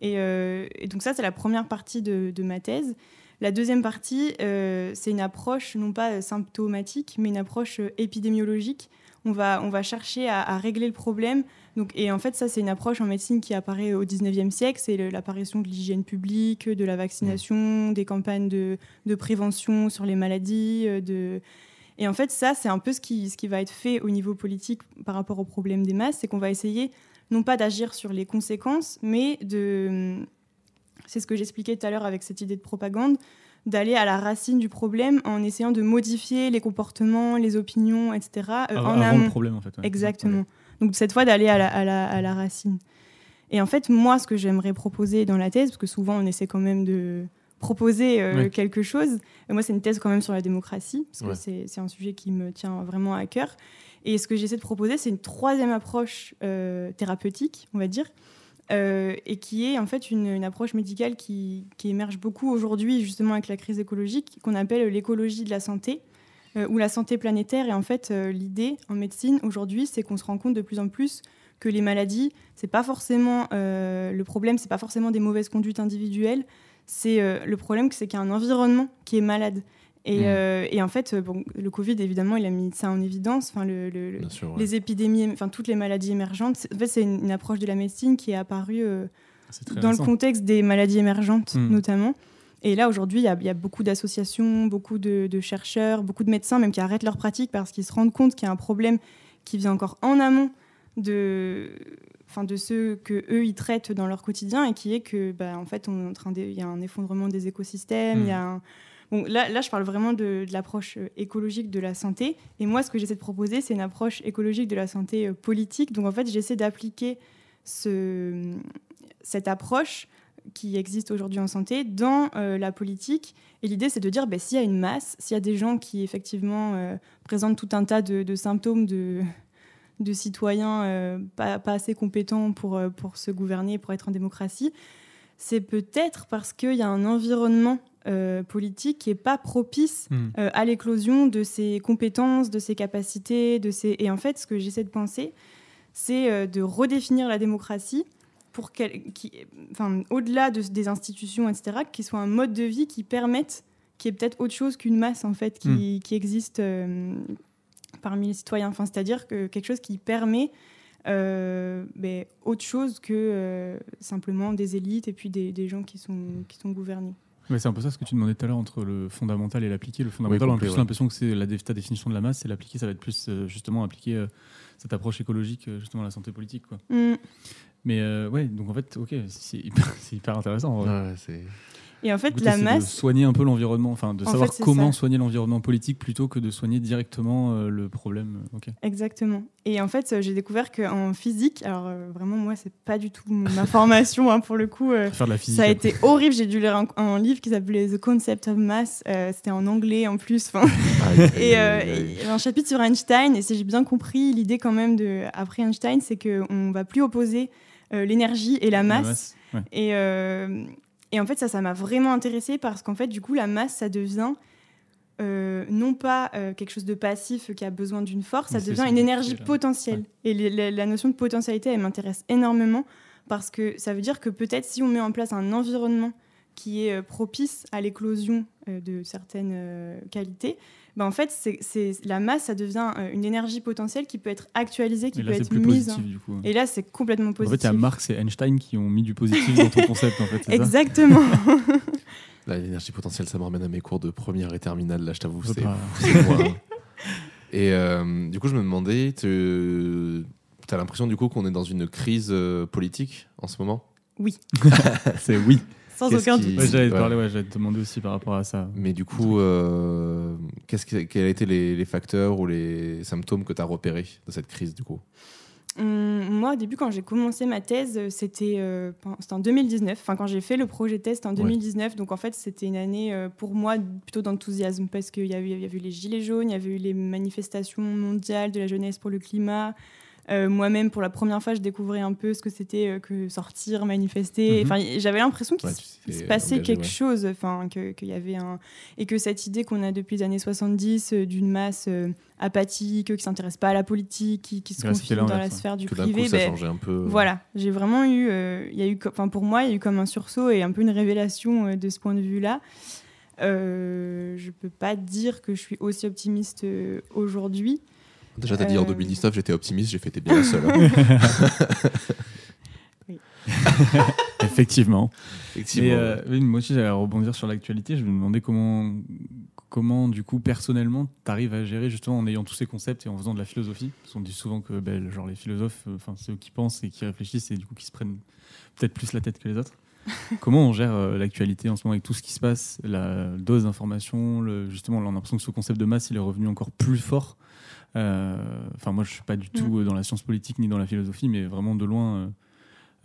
Euh, et, donc ça, c'est la première partie de, ma thèse. La deuxième partie, c'est une approche non pas symptomatique, mais une approche épidémiologique. On va, on va chercher à, à régler le problème donc, et en fait, ça, c'est une approche en médecine qui apparaît au 19e siècle. C'est l'apparition de l'hygiène publique, de la vaccination, des campagnes de, de, prévention sur les maladies. Euh, de... Et en fait, ça, c'est un peu ce qui, ce qui va être fait au niveau politique par rapport au problème des masses. C'est qu'on va essayer, non pas d'agir sur les conséquences, mais de. C'est ce que j'expliquais tout à l'heure avec cette idée de propagande d'aller à la racine du problème en essayant de modifier les comportements, les opinions, etc. Euh, en amont. le problème, en fait. Exactement. Donc cette fois d'aller à la, racine. Et en fait, moi, ce que j'aimerais proposer dans la thèse, parce que souvent on essaie quand même de proposer euh, quelque chose, et moi c'est une thèse quand même sur la démocratie, parce que c'est un sujet qui me tient vraiment à cœur. Et ce que j'essaie de proposer, c'est une troisième approche euh, thérapeutique, on va dire, euh, et qui est en fait une, approche médicale qui, émerge beaucoup aujourd'hui, justement avec la crise écologique, qu'on appelle l'écologie de la santé. Euh, ou la santé planétaire. Et en fait, euh, l'idée en médecine aujourd'hui, c'est qu'on se rend compte de plus en plus que les maladies, c'est pas forcément le problème, c'est pas forcément des mauvaises conduites individuelles. C'est le problème, c'est qu'il y a un environnement qui est malade. Et, mmh. et, en fait, bon, le Covid, évidemment, il a mis ça en évidence. Enfin, le, les épidémies, enfin toutes les maladies émergentes. En fait, c'est une, approche de la médecine qui est apparue dans le contexte des maladies émergentes, mmh. notamment. Et là, aujourd'hui, il y, a beaucoup d'associations, beaucoup de, chercheurs, beaucoup de médecins même qui arrêtent leur pratique parce qu'ils se rendent compte qu'il y a un problème qui vient encore en amont de, enfin, de ceux que eux ils traitent dans leur quotidien et qui est que, bah, en fait, on est en train il y a un effondrement des écosystèmes, il y a hmm. Là, je parle vraiment de, l'approche euh, écologique de la santé. Et moi, ce que j'essaie de proposer, c'est une approche écologique de la santé euh, politique. Donc, en fait, j'essaie d'appliquer ce, cette approche qui existe aujourd'hui en santé dans euh, la politique. Et l'idée, c'est de dire, ben, s'il y a une masse, s'il y a des gens qui effectivement euh, présentent tout un tas de, symptômes de, citoyens euh, pas, assez compétents pour se gouverner, pour être en démocratie, c'est peut-être parce qu'il y a un environnement politique qui n'est pas propice hmm. à l'éclosion de ses compétences, de ses capacités. De ses... Et en fait, ce que j'essaie de penser, c'est de redéfinir la démocratie pour qui, enfin, au-delà de, des institutions, etc., qui soit un mode de vie qui permette qu'il y ait peut-être autre chose qu'une masse en fait qui, hmm. qui existe euh, parmi les citoyens. Enfin, c'est-à-dire que quelque chose qui permet euh, ben, autre chose que euh, simplement des élites et puis des, des, gens qui sont, qui sont gouvernés. Mais c'est un peu ça ce que tu demandais tout à l'heure entre le fondamental et l'appliqué. Le fondamental, on a plus l'impression que c'est la ta définition de la masse, et l'appliqué, ça va être plus justement appliquer cette approche écologique justement à la santé politique. Quoi. Hmm. Mais euh, ouais, donc en fait, ok, c'est hyper, intéressant. Et en fait, la masse. De soigner un peu l'environnement, enfin, de savoir comment soigner l'environnement politique plutôt que de soigner directement euh, le problème. ok Exactement. Et en fait, j'ai découvert qu'en physique, alors euh, vraiment, moi, c'est pas du tout ma formation, hein, pour le coup. Faire de la physique. Ça a été horrible. J'ai dû lire un, livre qui s'appelait The Concept of Mass. C'était en anglais en plus. Ah, et, il y a un chapitre sur Einstein. Et si j'ai bien compris, l'idée quand même de après Einstein, c'est qu'on va plus opposer euh, l'énergie et la masse. et, euh, et, en fait, ça, ça m'a vraiment intéressée parce qu'en fait, du coup, la masse, ça devient euh, non pas quelque chose de passif qui a besoin d'une force, ça devient une énergie potentielle. Et la notion de potentialité, elle m'intéresse énormément parce que ça veut dire que peut-être si on met en place un environnement qui est propice à l'éclosion de certaines qualités, bah, en fait, c'est la masse, ça devient euh, une énergie potentielle qui peut être actualisée, qui peut être mise. Et là, c'est complètement positif. En fait, il y a Marx et Einstein qui ont mis du positif dans ton concept. En fait, Exactement. L'énergie potentielle, ça me ramène à mes cours de première et terminale. Là, je t'avoue, c'est moi. Hein. Et euh, du coup, je me demandais, tu as l'impression du coup qu'on est dans une crise euh, politique en ce moment? Oui. c'est oui. Sans aucun doute. j'allais te demander aussi par rapport à ça. Mais du coup, euh, qu'est-ce quels étaient les, les, facteurs ou les symptômes que tu as repérés de cette crise du coup? Hum, moi, au début, quand j'ai commencé ma thèse, c'était euh, en 2019. Enfin, quand j'ai fait le projet test en 2019. Donc, en fait, c'était une année euh, pour moi plutôt d'enthousiasme parce qu'il y, y, avait eu les Gilets jaunes, il y avait eu les manifestations mondiales de la jeunesse pour le climat. Euh, moi-même, pour la première fois, je découvrais un peu ce que c'était euh, que sortir, manifester. Mhm. Enfin, j'avais l'impression qu'il se passait quelque chose, enfin, qu'il y avait un et que cette idée qu'on a depuis les années 70 euh, d'une masse apathique, qui s'intéresse pas à la politique, qui, qui se confine dans la sphère du privé. ben, un peu. Voilà, j'ai vraiment eu, il y a eu, enfin, pour moi, il y a eu comme un sursaut et un peu une révélation de ce point de vue-là. je peux pas dire que je suis aussi optimiste aujourd'hui. Déjà, t'as dit en 2019, j'étais optimiste, j'ai fait t'es bien la seule. Hein. Effectivement. Effectivement. Mais, moi aussi, j'allais rebondir sur l'actualité. Je me demandais comment, comment du coup personnellement tu arrives à gérer justement en ayant tous ces concepts et en faisant de la philosophie parce qu'on dit souvent que ben, genre les philosophes euh, enfin c'est eux qui pensent et qui réfléchissent et du coup qui se prennent peut-être plus la tête que les autres comment on gère euh, l'actualité en ce moment avec tout ce qui se passe la dose d'information justement on a l'impression que ce concept de masse il est revenu encore plus fort euh, enfin moi je suis pas du mm. tout dans la science politique ni dans la philosophie mais vraiment de loin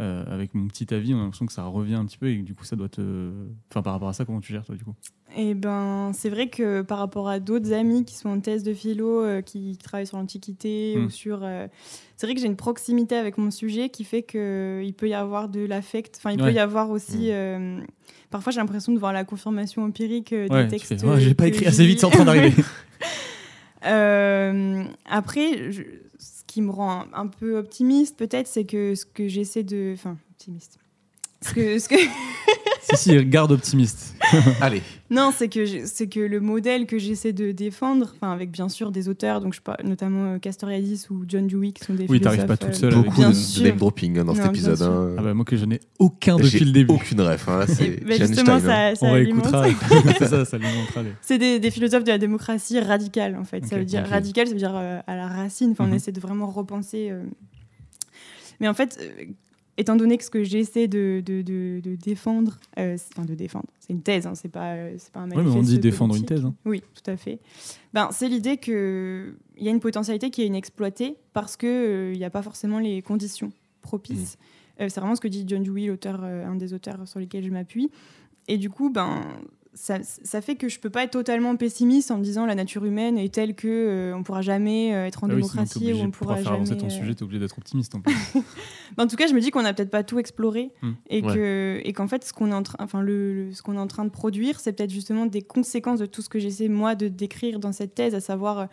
euh, avec mon petit avis, on a l'impression que ça revient un petit peu et du coup, ça doit te. Enfin, par rapport à ça, comment tu gères, toi, du coup? Eh ben, c'est vrai que par rapport à d'autres amis qui sont en thèse de philo, euh, qui travaillent sur l'Antiquité ou hmm. sur. Euh, c'est vrai que j'ai une proximité avec mon sujet qui fait qu'il peut y avoir de l'affect. Enfin, il peut y avoir aussi. Hmm. parfois, j'ai l'impression de voir la confirmation empirique des textes. j'ai pas écrit assez vite, c'est en train d'arriver. après, je qui me rend un, peu optimiste, peut-être, c'est que ce que j'essaie de. Enfin, optimiste. Ce que. Ce que si, si, garde optimiste. Allez. Non, c'est que, c'est que le modèle que j'essaie de défendre, enfin, avec bien sûr des auteurs, donc je parle notamment euh, Castoriadis ou John Dewey, qui sont des oui, t'arrives pas toute seule. Beaucoup bien de, name dropping hein, dans cet épisode. Hein. Ah bah, moi que je n'ai aucun depuis le début. Aucune ref. Hein, c'est bah, justement, ça, ça On réécoutera. c'est ça, ça. C'est des, des, philosophes de la démocratie radicale, en fait. ça veut dire radical, ça veut dire euh, à la racine. Enfin, on mhm. essaie de vraiment repenser. Euh. Mais en fait, étant donné que ce que j'essaie de, de, de, défendre, euh, enfin de défendre, c'est une thèse, hein, c'est pas, pas un manifeste. Oui, on dit défendre une thèse. Hein. Oui, tout à fait. Ben, c'est l'idée qu'il y a une potentialité qui est inexploitée parce qu'il euh, n'y a pas forcément les conditions propices. Mmh. Euh, c'est vraiment ce que dit John Dewey, l'auteur, un des auteurs sur lesquels je m'appuie. Et du coup, ben, ça, ça, fait que je peux pas être totalement pessimiste en me disant la nature humaine est telle que euh, on pourra jamais euh, être en ah démocratie ou on pourra pour jamais. avancer ton sujet, es obligé d'être optimiste. En, en tout cas, je me dis qu'on n'a peut-être pas tout exploré hmm. et que et qu'en fait, ce qu'on est en train, enfin le, ce qu'on est en train de produire, c'est peut-être justement des conséquences de tout ce que j'essaie moi de décrire dans cette thèse, à savoir, euh,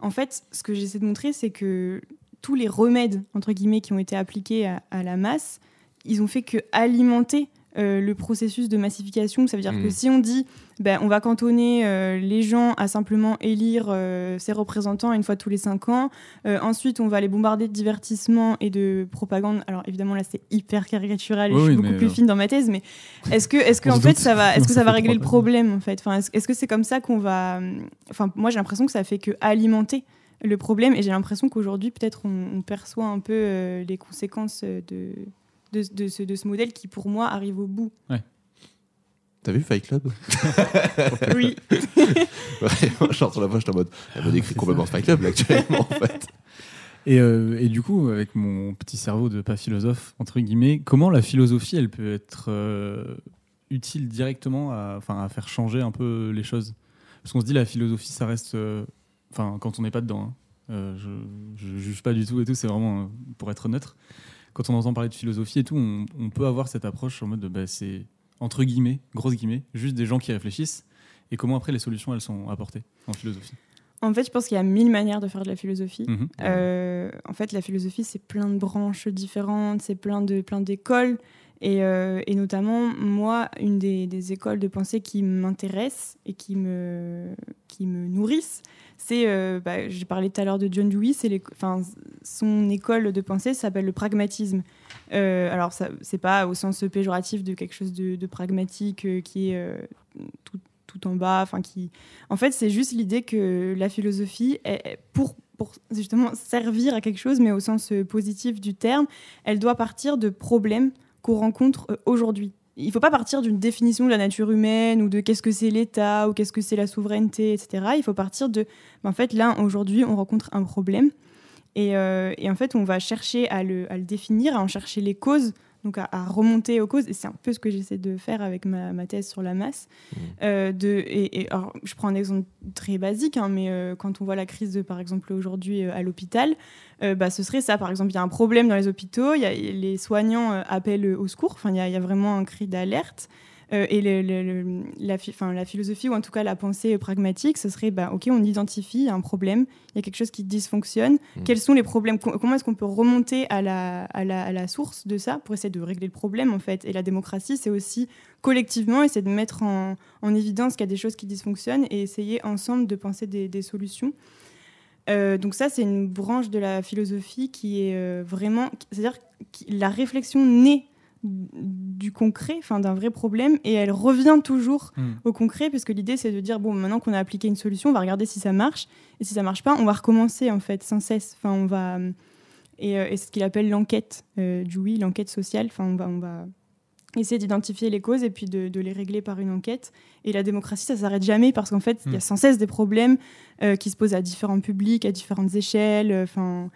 en fait, ce que j'essaie de montrer, c'est que tous les remèdes entre guillemets qui ont été appliqués à, à la masse, ils ont fait que alimenter euh, le processus de massification. Ça veut dire que hmm. si on dit ben, on va cantonner euh, les gens à simplement élire euh, ses représentants une fois tous les cinq ans, ensuite on va les bombarder de divertissement et de propagande. Alors évidemment là c'est hyper caricatural et je suis beaucoup plus fine dans ma thèse, mais est-ce que, est-ce que en fait ça va, est-ce que ça va régler le problème en fait? Enfin, Est-ce que c'est comme ça qu'on va Enfin moi j'ai l'impression que ça fait que alimenter le problème et j'ai l'impression qu'aujourd'hui peut-être on, perçoit un peu les conséquences de de, de, ce, de, ce, modèle qui, pour moi, arrive au bout. Ouais. T'as vu Fight Club Oui. ouais, genre sur la j'étais en mode, elle me décrit complètement Fight Club là, actuellement, en fait. Et, euh, et, du coup, avec mon petit cerveau de pas philosophe, entre guillemets, comment la philosophie, elle peut être euh, utile directement à, à faire changer un peu les choses? Parce qu'on se dit, la philosophie, ça reste. Euh, enfin, quand on n'est pas dedans, hein. je, je juge pas du tout et tout, c'est vraiment pour être neutre quand on entend parler de philosophie et tout, on, peut avoir cette approche en mode de bah, c'est entre guillemets, grosses guillemets, juste des gens qui réfléchissent et comment après les solutions elles sont apportées en philosophie. En fait, je pense qu'il y a mille manières de faire de la philosophie. Mhm. Euh, en fait, la philosophie, c'est plein de branches différentes, c'est plein de plein d'écoles. Et, euh, et, notamment, moi, une des, des écoles de pensée qui m'intéresse et qui me, qui me nourrissent, c'est, euh, bah, j'ai parlé tout à l'heure de John Dewey, c'est son école de pensée s'appelle le pragmatisme. Euh, alors, ce n'est pas au sens péjoratif de quelque chose de, pragmatique euh, qui est tout, en bas. Enfin, qui... En fait, c'est juste l'idée que la philosophie, pour justement servir à quelque chose, mais au sens positif du terme, elle doit partir de problèmes qu'on rencontre aujourd'hui il ne faut pas partir d'une définition de la nature humaine ou de qu'est-ce que c'est l'État ou qu'est-ce que c'est la souveraineté, etc. Il faut partir de, ben, en fait, là, aujourd'hui, on rencontre un problème. Et, euh, en fait, on va chercher à le, définir, à en chercher les causes donc à, remonter aux causes. Et c'est un peu ce que j'essaie de faire avec ma, ma, thèse sur la masse. Mmh. Euh, de, et, alors, je prends un exemple très basique, hein, mais euh, quand on voit la crise, de, par exemple, aujourd'hui euh, à l'hôpital, bah, ce serait ça. Par exemple, il y a un problème dans les hôpitaux, y a, les soignants appellent au secours, il y, y, a vraiment un cri d'alerte. Euh, et la, la, philosophie, ou en tout cas la pensée pragmatique, ce serait, bah, OK, on identifie un problème, il y a quelque chose qui dysfonctionne. Mmh. Quels sont les problèmes? Comment est-ce qu'on peut remonter à la, à, la, à la, source de ça pour essayer de régler le problème, en fait? Et la démocratie, c'est aussi collectivement essayer de mettre en, en évidence qu'il y a des choses qui dysfonctionnent et essayer ensemble de penser des, des solutions. Euh, donc ça, c'est une branche de la philosophie qui est euh, vraiment... C'est-à-dire que la réflexion naît du concret, enfin d'un vrai problème, et elle revient toujours hmm. au concret, puisque l'idée c'est de dire bon, maintenant qu'on a appliqué une solution, on va regarder si ça marche, et si ça marche pas, on va recommencer en fait sans cesse. Enfin, on va et, euh, et ce qu'il appelle l'enquête, euh, oui, l'enquête sociale. Enfin, on va, on va essayer d'identifier les causes et puis de, de, les régler par une enquête. Et la démocratie, ça s'arrête jamais parce qu'en fait, il y a hmm. sans cesse des problèmes euh, qui se posent à différents publics, à différentes échelles. Enfin,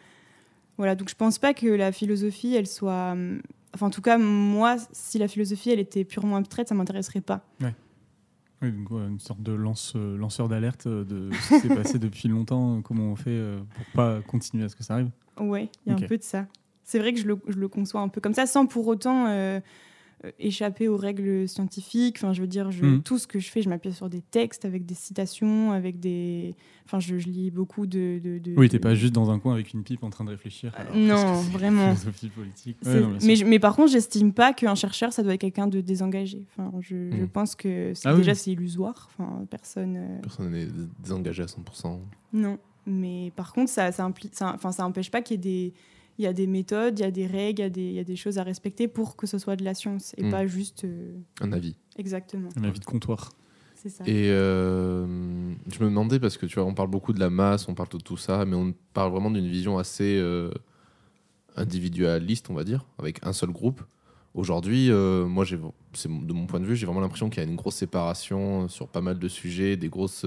voilà. Donc, je pense pas que la philosophie, elle soit Enfin, en tout cas, moi, si la philosophie, elle était purement abstraite, ça m'intéresserait pas. Ouais. Oui, donc, une sorte de lance, euh, lanceur d'alerte de ce qui s'est passé depuis longtemps, euh, comment on fait euh, pour pas continuer à ce que ça arrive Oui, il y a un peu de ça. C'est vrai que je le, je le, conçois un peu comme ça, sans pour autant euh, échapper aux règles scientifiques. Enfin, je veux dire, je, mm. tout ce que je fais, je m'appuie sur des textes avec des citations, avec des. Enfin, je, lis beaucoup de. de, de oui, t'es pas juste dans un coin avec une pipe en train de réfléchir. Euh, non, vraiment. Philosophie politique. mais, mais par contre, j'estime pas qu'un chercheur, ça doit être quelqu'un de désengagé. Enfin, je, mm. pense que ah déjà c'est illusoire. Enfin, personne. Euh, personne n'est désengagé à 100%. Non, mais par contre, ça, ça, ça, enfin, ça empêche pas qu'il y ait des il y a des méthodes, il y a des règles, il y a des, il y a des choses à respecter pour que ce soit de la science et hmm. pas juste. Euh, un avis. Exactement. Un avis de comptoir. C'est ça. Et euh, je me demandais, parce que tu vois, on parle beaucoup de la masse, on parle de tout ça, mais on parle vraiment d'une vision assez euh, individualiste, on va dire, avec un seul groupe. Aujourd'hui, moi, j'ai, de mon point de vue, j'ai vraiment l'impression qu'il y a une grosse séparation sur pas mal de sujets, des grosses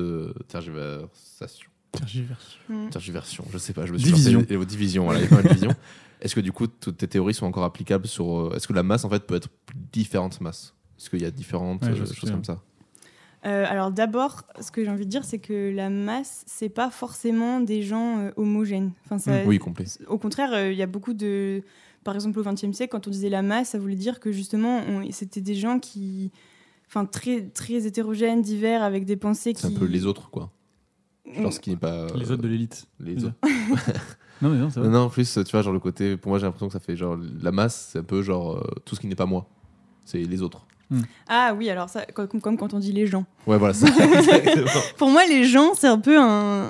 tergiversations Tergiversion. Hmm. Tergiversion, je sais pas, je me suis division. Division, voilà, division. Est-ce que du coup, toutes tes théories sont encore applicables sur. Euh, est-ce que la masse, en fait, peut être différentes masses? Est-ce qu'il y a différentes euh, choses comme ça? Euh, alors d'abord, ce que j'ai envie de dire, c'est que la masse, c'est pas forcément des gens homogènes. Enfin, ça, hmm. oui, complet. Au contraire, il y a beaucoup de, par exemple au XXe siècle, quand on disait la masse, ça voulait dire que justement, c'était des gens qui, enfin très très hétérogènes, divers, avec des pensées qui. C'est un peu les autres, quoi. Je pense qu'il n'est pas. Les autres de l'élite. Les autres. non, mais non, ça va. Non, en plus, tu vois, genre le côté. Pour moi, j'ai l'impression que ça fait genre. La masse, c'est un peu genre. Euh, tout ce qui n'est pas moi. C'est les autres. Hmm. Ah oui, alors ça, comme, comme, quand on dit les gens. Ouais, voilà, ça. Pour moi, les gens, c'est un peu un,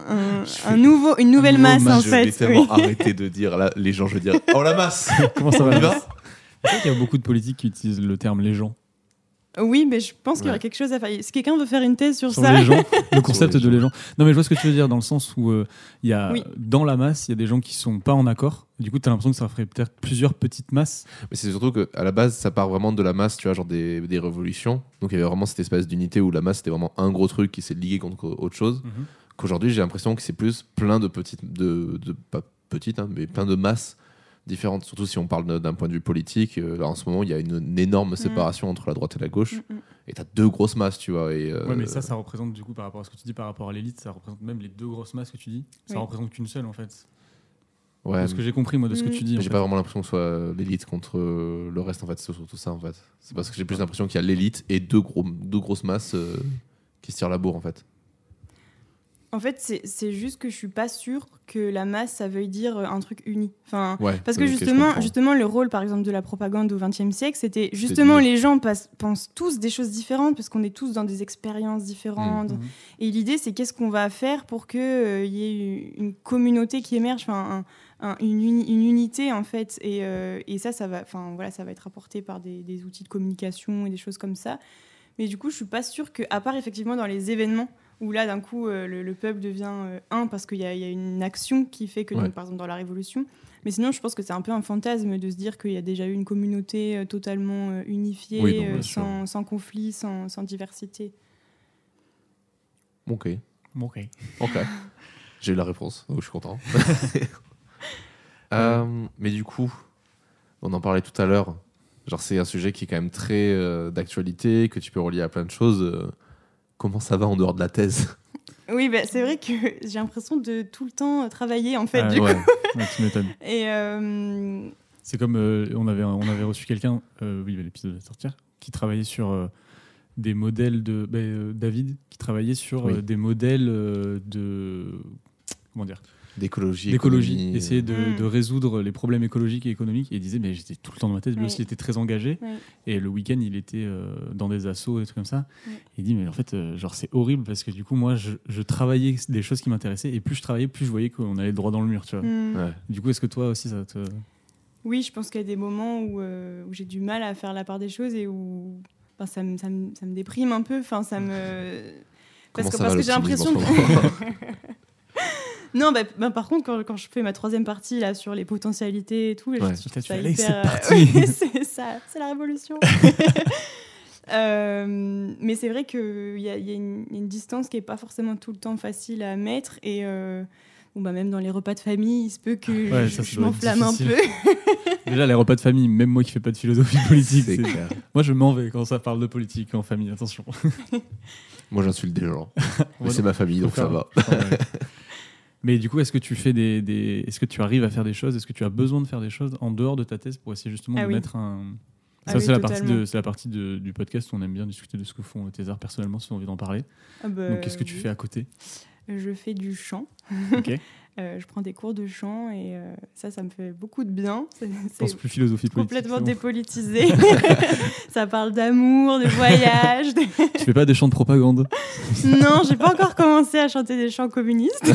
un, nouveau, une nouvelle masse, en fait. Je vais tellement arrêter de dire là, les gens, je veux dire, oh la masse Comment ça va, va Il y a beaucoup de politiques qui utilisent le terme les gens. Oui, mais je pense qu'il y aurait quelque chose à faire. Si quelqu'un veut faire une thèse sur, ça. Les gens, le concept de les gens. Non, mais je vois ce que tu veux dire dans le sens où euh, il y a, dans la masse, il y a des gens qui sont pas en accord. Du coup, tu as l'impression que ça ferait peut-être plusieurs petites masses. Mais c'est surtout qu'à la base, ça part vraiment de la masse, tu vois, genre des, des révolutions. Donc il y avait vraiment cette espèce d'unité où la masse, c'était vraiment un gros truc qui s'est ligué contre autre chose. Mhm. Qu'aujourd'hui, j'ai l'impression que c'est plus plein de petites, de, de pas petites, hein, mais plein de masses différentes, surtout si on parle d'un point de vue politique. Euh, là, en ce moment, il y a une, énorme mm. séparation entre la droite et la gauche. Mm, mm. Et tu as deux grosses masses, tu vois. Et, euh, Ouais, mais ça, ça représente, du coup, par rapport à ce que tu dis, par rapport à l'élite, ça représente même les deux grosses masses que tu dis. Ça représente qu'une seule, en fait. Ouais. ce que j'ai compris, moi, de ce que tu dis. J'ai pas vraiment l'impression que ce soit l'élite contre le reste, en fait. C'est surtout ça, en fait. C'est parce que j'ai plus l'impression qu'il y a l'élite et deux, gros, deux grosses masses euh, qui se tirent la bourre, en fait. En fait, c'est juste que je suis pas sûre que la masse, ça veuille dire euh, un truc uni. Enfin, parce que justement, justement, le rôle, par exemple, de la propagande au XXe siècle, c'était justement les gens pensent tous des choses différentes parce qu'on est tous dans des expériences différentes. Mmh. Et l'idée, c'est qu'est-ce qu'on va faire pour qu'il euh, y ait une communauté qui émerge, enfin, une, unité en fait. Et, euh, et ça, ça va, enfin voilà, ça va être apporté par des, des, outils de communication et des choses comme ça. Mais du coup, je suis pas sûre que, à part effectivement dans les événements où là, d'un coup, euh, le, peuple devient euh, un parce qu'il y, a une action qui fait que, par exemple, dans la Révolution. Mais sinon, je pense que c'est un peu un fantasme de se dire qu'il y a déjà eu une communauté euh, totalement unifiée, sans, conflit, sans, diversité. Ok. Ok. Ok. J'ai eu la réponse, donc je suis content. mais du coup, on en parlait tout à l'heure. Genre, c'est un sujet qui est quand même très d'actualité, que tu peux relier à plein de choses comment ça va en dehors de la thèse Oui, bah, c'est vrai que j'ai l'impression de tout le temps travailler en fait. Ah, du ouais. tu m'étonnes. Et euh, c'est comme euh, on avait on avait reçu quelqu'un, euh, oui, l'épisode va sortir, qui travaillait sur des modèles de bah, David qui travaillait sur des modèles de comment dire d'écologie, d'écologie, essayer de, résoudre les problèmes écologiques et économiques. Et il disait, mais j'étais tout le temps dans ma tête. Lui aussi, il était très engagé. Et le week-end, il était dans des assos, des trucs comme ça. Il dit, mais en fait, genre, c'est horrible parce que du coup, moi, je, travaillais des choses qui m'intéressaient. Et plus je travaillais, plus je voyais qu'on allait droit dans le mur. Tu vois. Mm. Du coup, est-ce que toi aussi, ça te. Oui, je pense qu'il y a des moments où, où j'ai du mal à faire la part des choses et où ça, me, ça, me, ça, me, déprime un peu. Enfin, ça me. Parce que, parce que j'ai l'impression que. non, bah, bah, par contre, quand, quand, je fais ma troisième partie là, sur les potentialités et tout, ouais. je, je ça hyper... c'est c'est ça, c'est la révolution. euh, mais c'est vrai qu'il y a, y a une, une, distance qui n'est pas forcément tout le temps facile à mettre. Et euh, bon, bah, même dans les repas de famille, il se peut que je, m'enflamme un peu. Déjà, les repas de famille, même moi qui fais pas de philosophie politique, moi je m'en vais quand ça parle de politique en famille, attention. moi j'insulte des gens. Mais c'est ma famille, donc ça va. Mais du coup, est-ce que tu fais des, des... est-ce que tu arrives à faire des choses? Est-ce que tu as besoin de faire des choses en dehors de ta thèse pour essayer justement ah de mettre un ah ça, c'est, la partie de, c'est la partie de, du podcast. Où on aime bien discuter de ce que font tes arts personnellement, si on a envie d'en parler. Ah bah, Donc, qu'est-ce que tu fais à côté? Je fais du chant. Euh, je prends des cours de chant et euh, ça, ça me fait beaucoup de bien. C'est, pense plus philosophie. Complètement dépolitisé. ça parle d'amour, de voyage. Tu fais pas des chants de propagande? Non, j'ai pas encore commencé à chanter des chants communistes.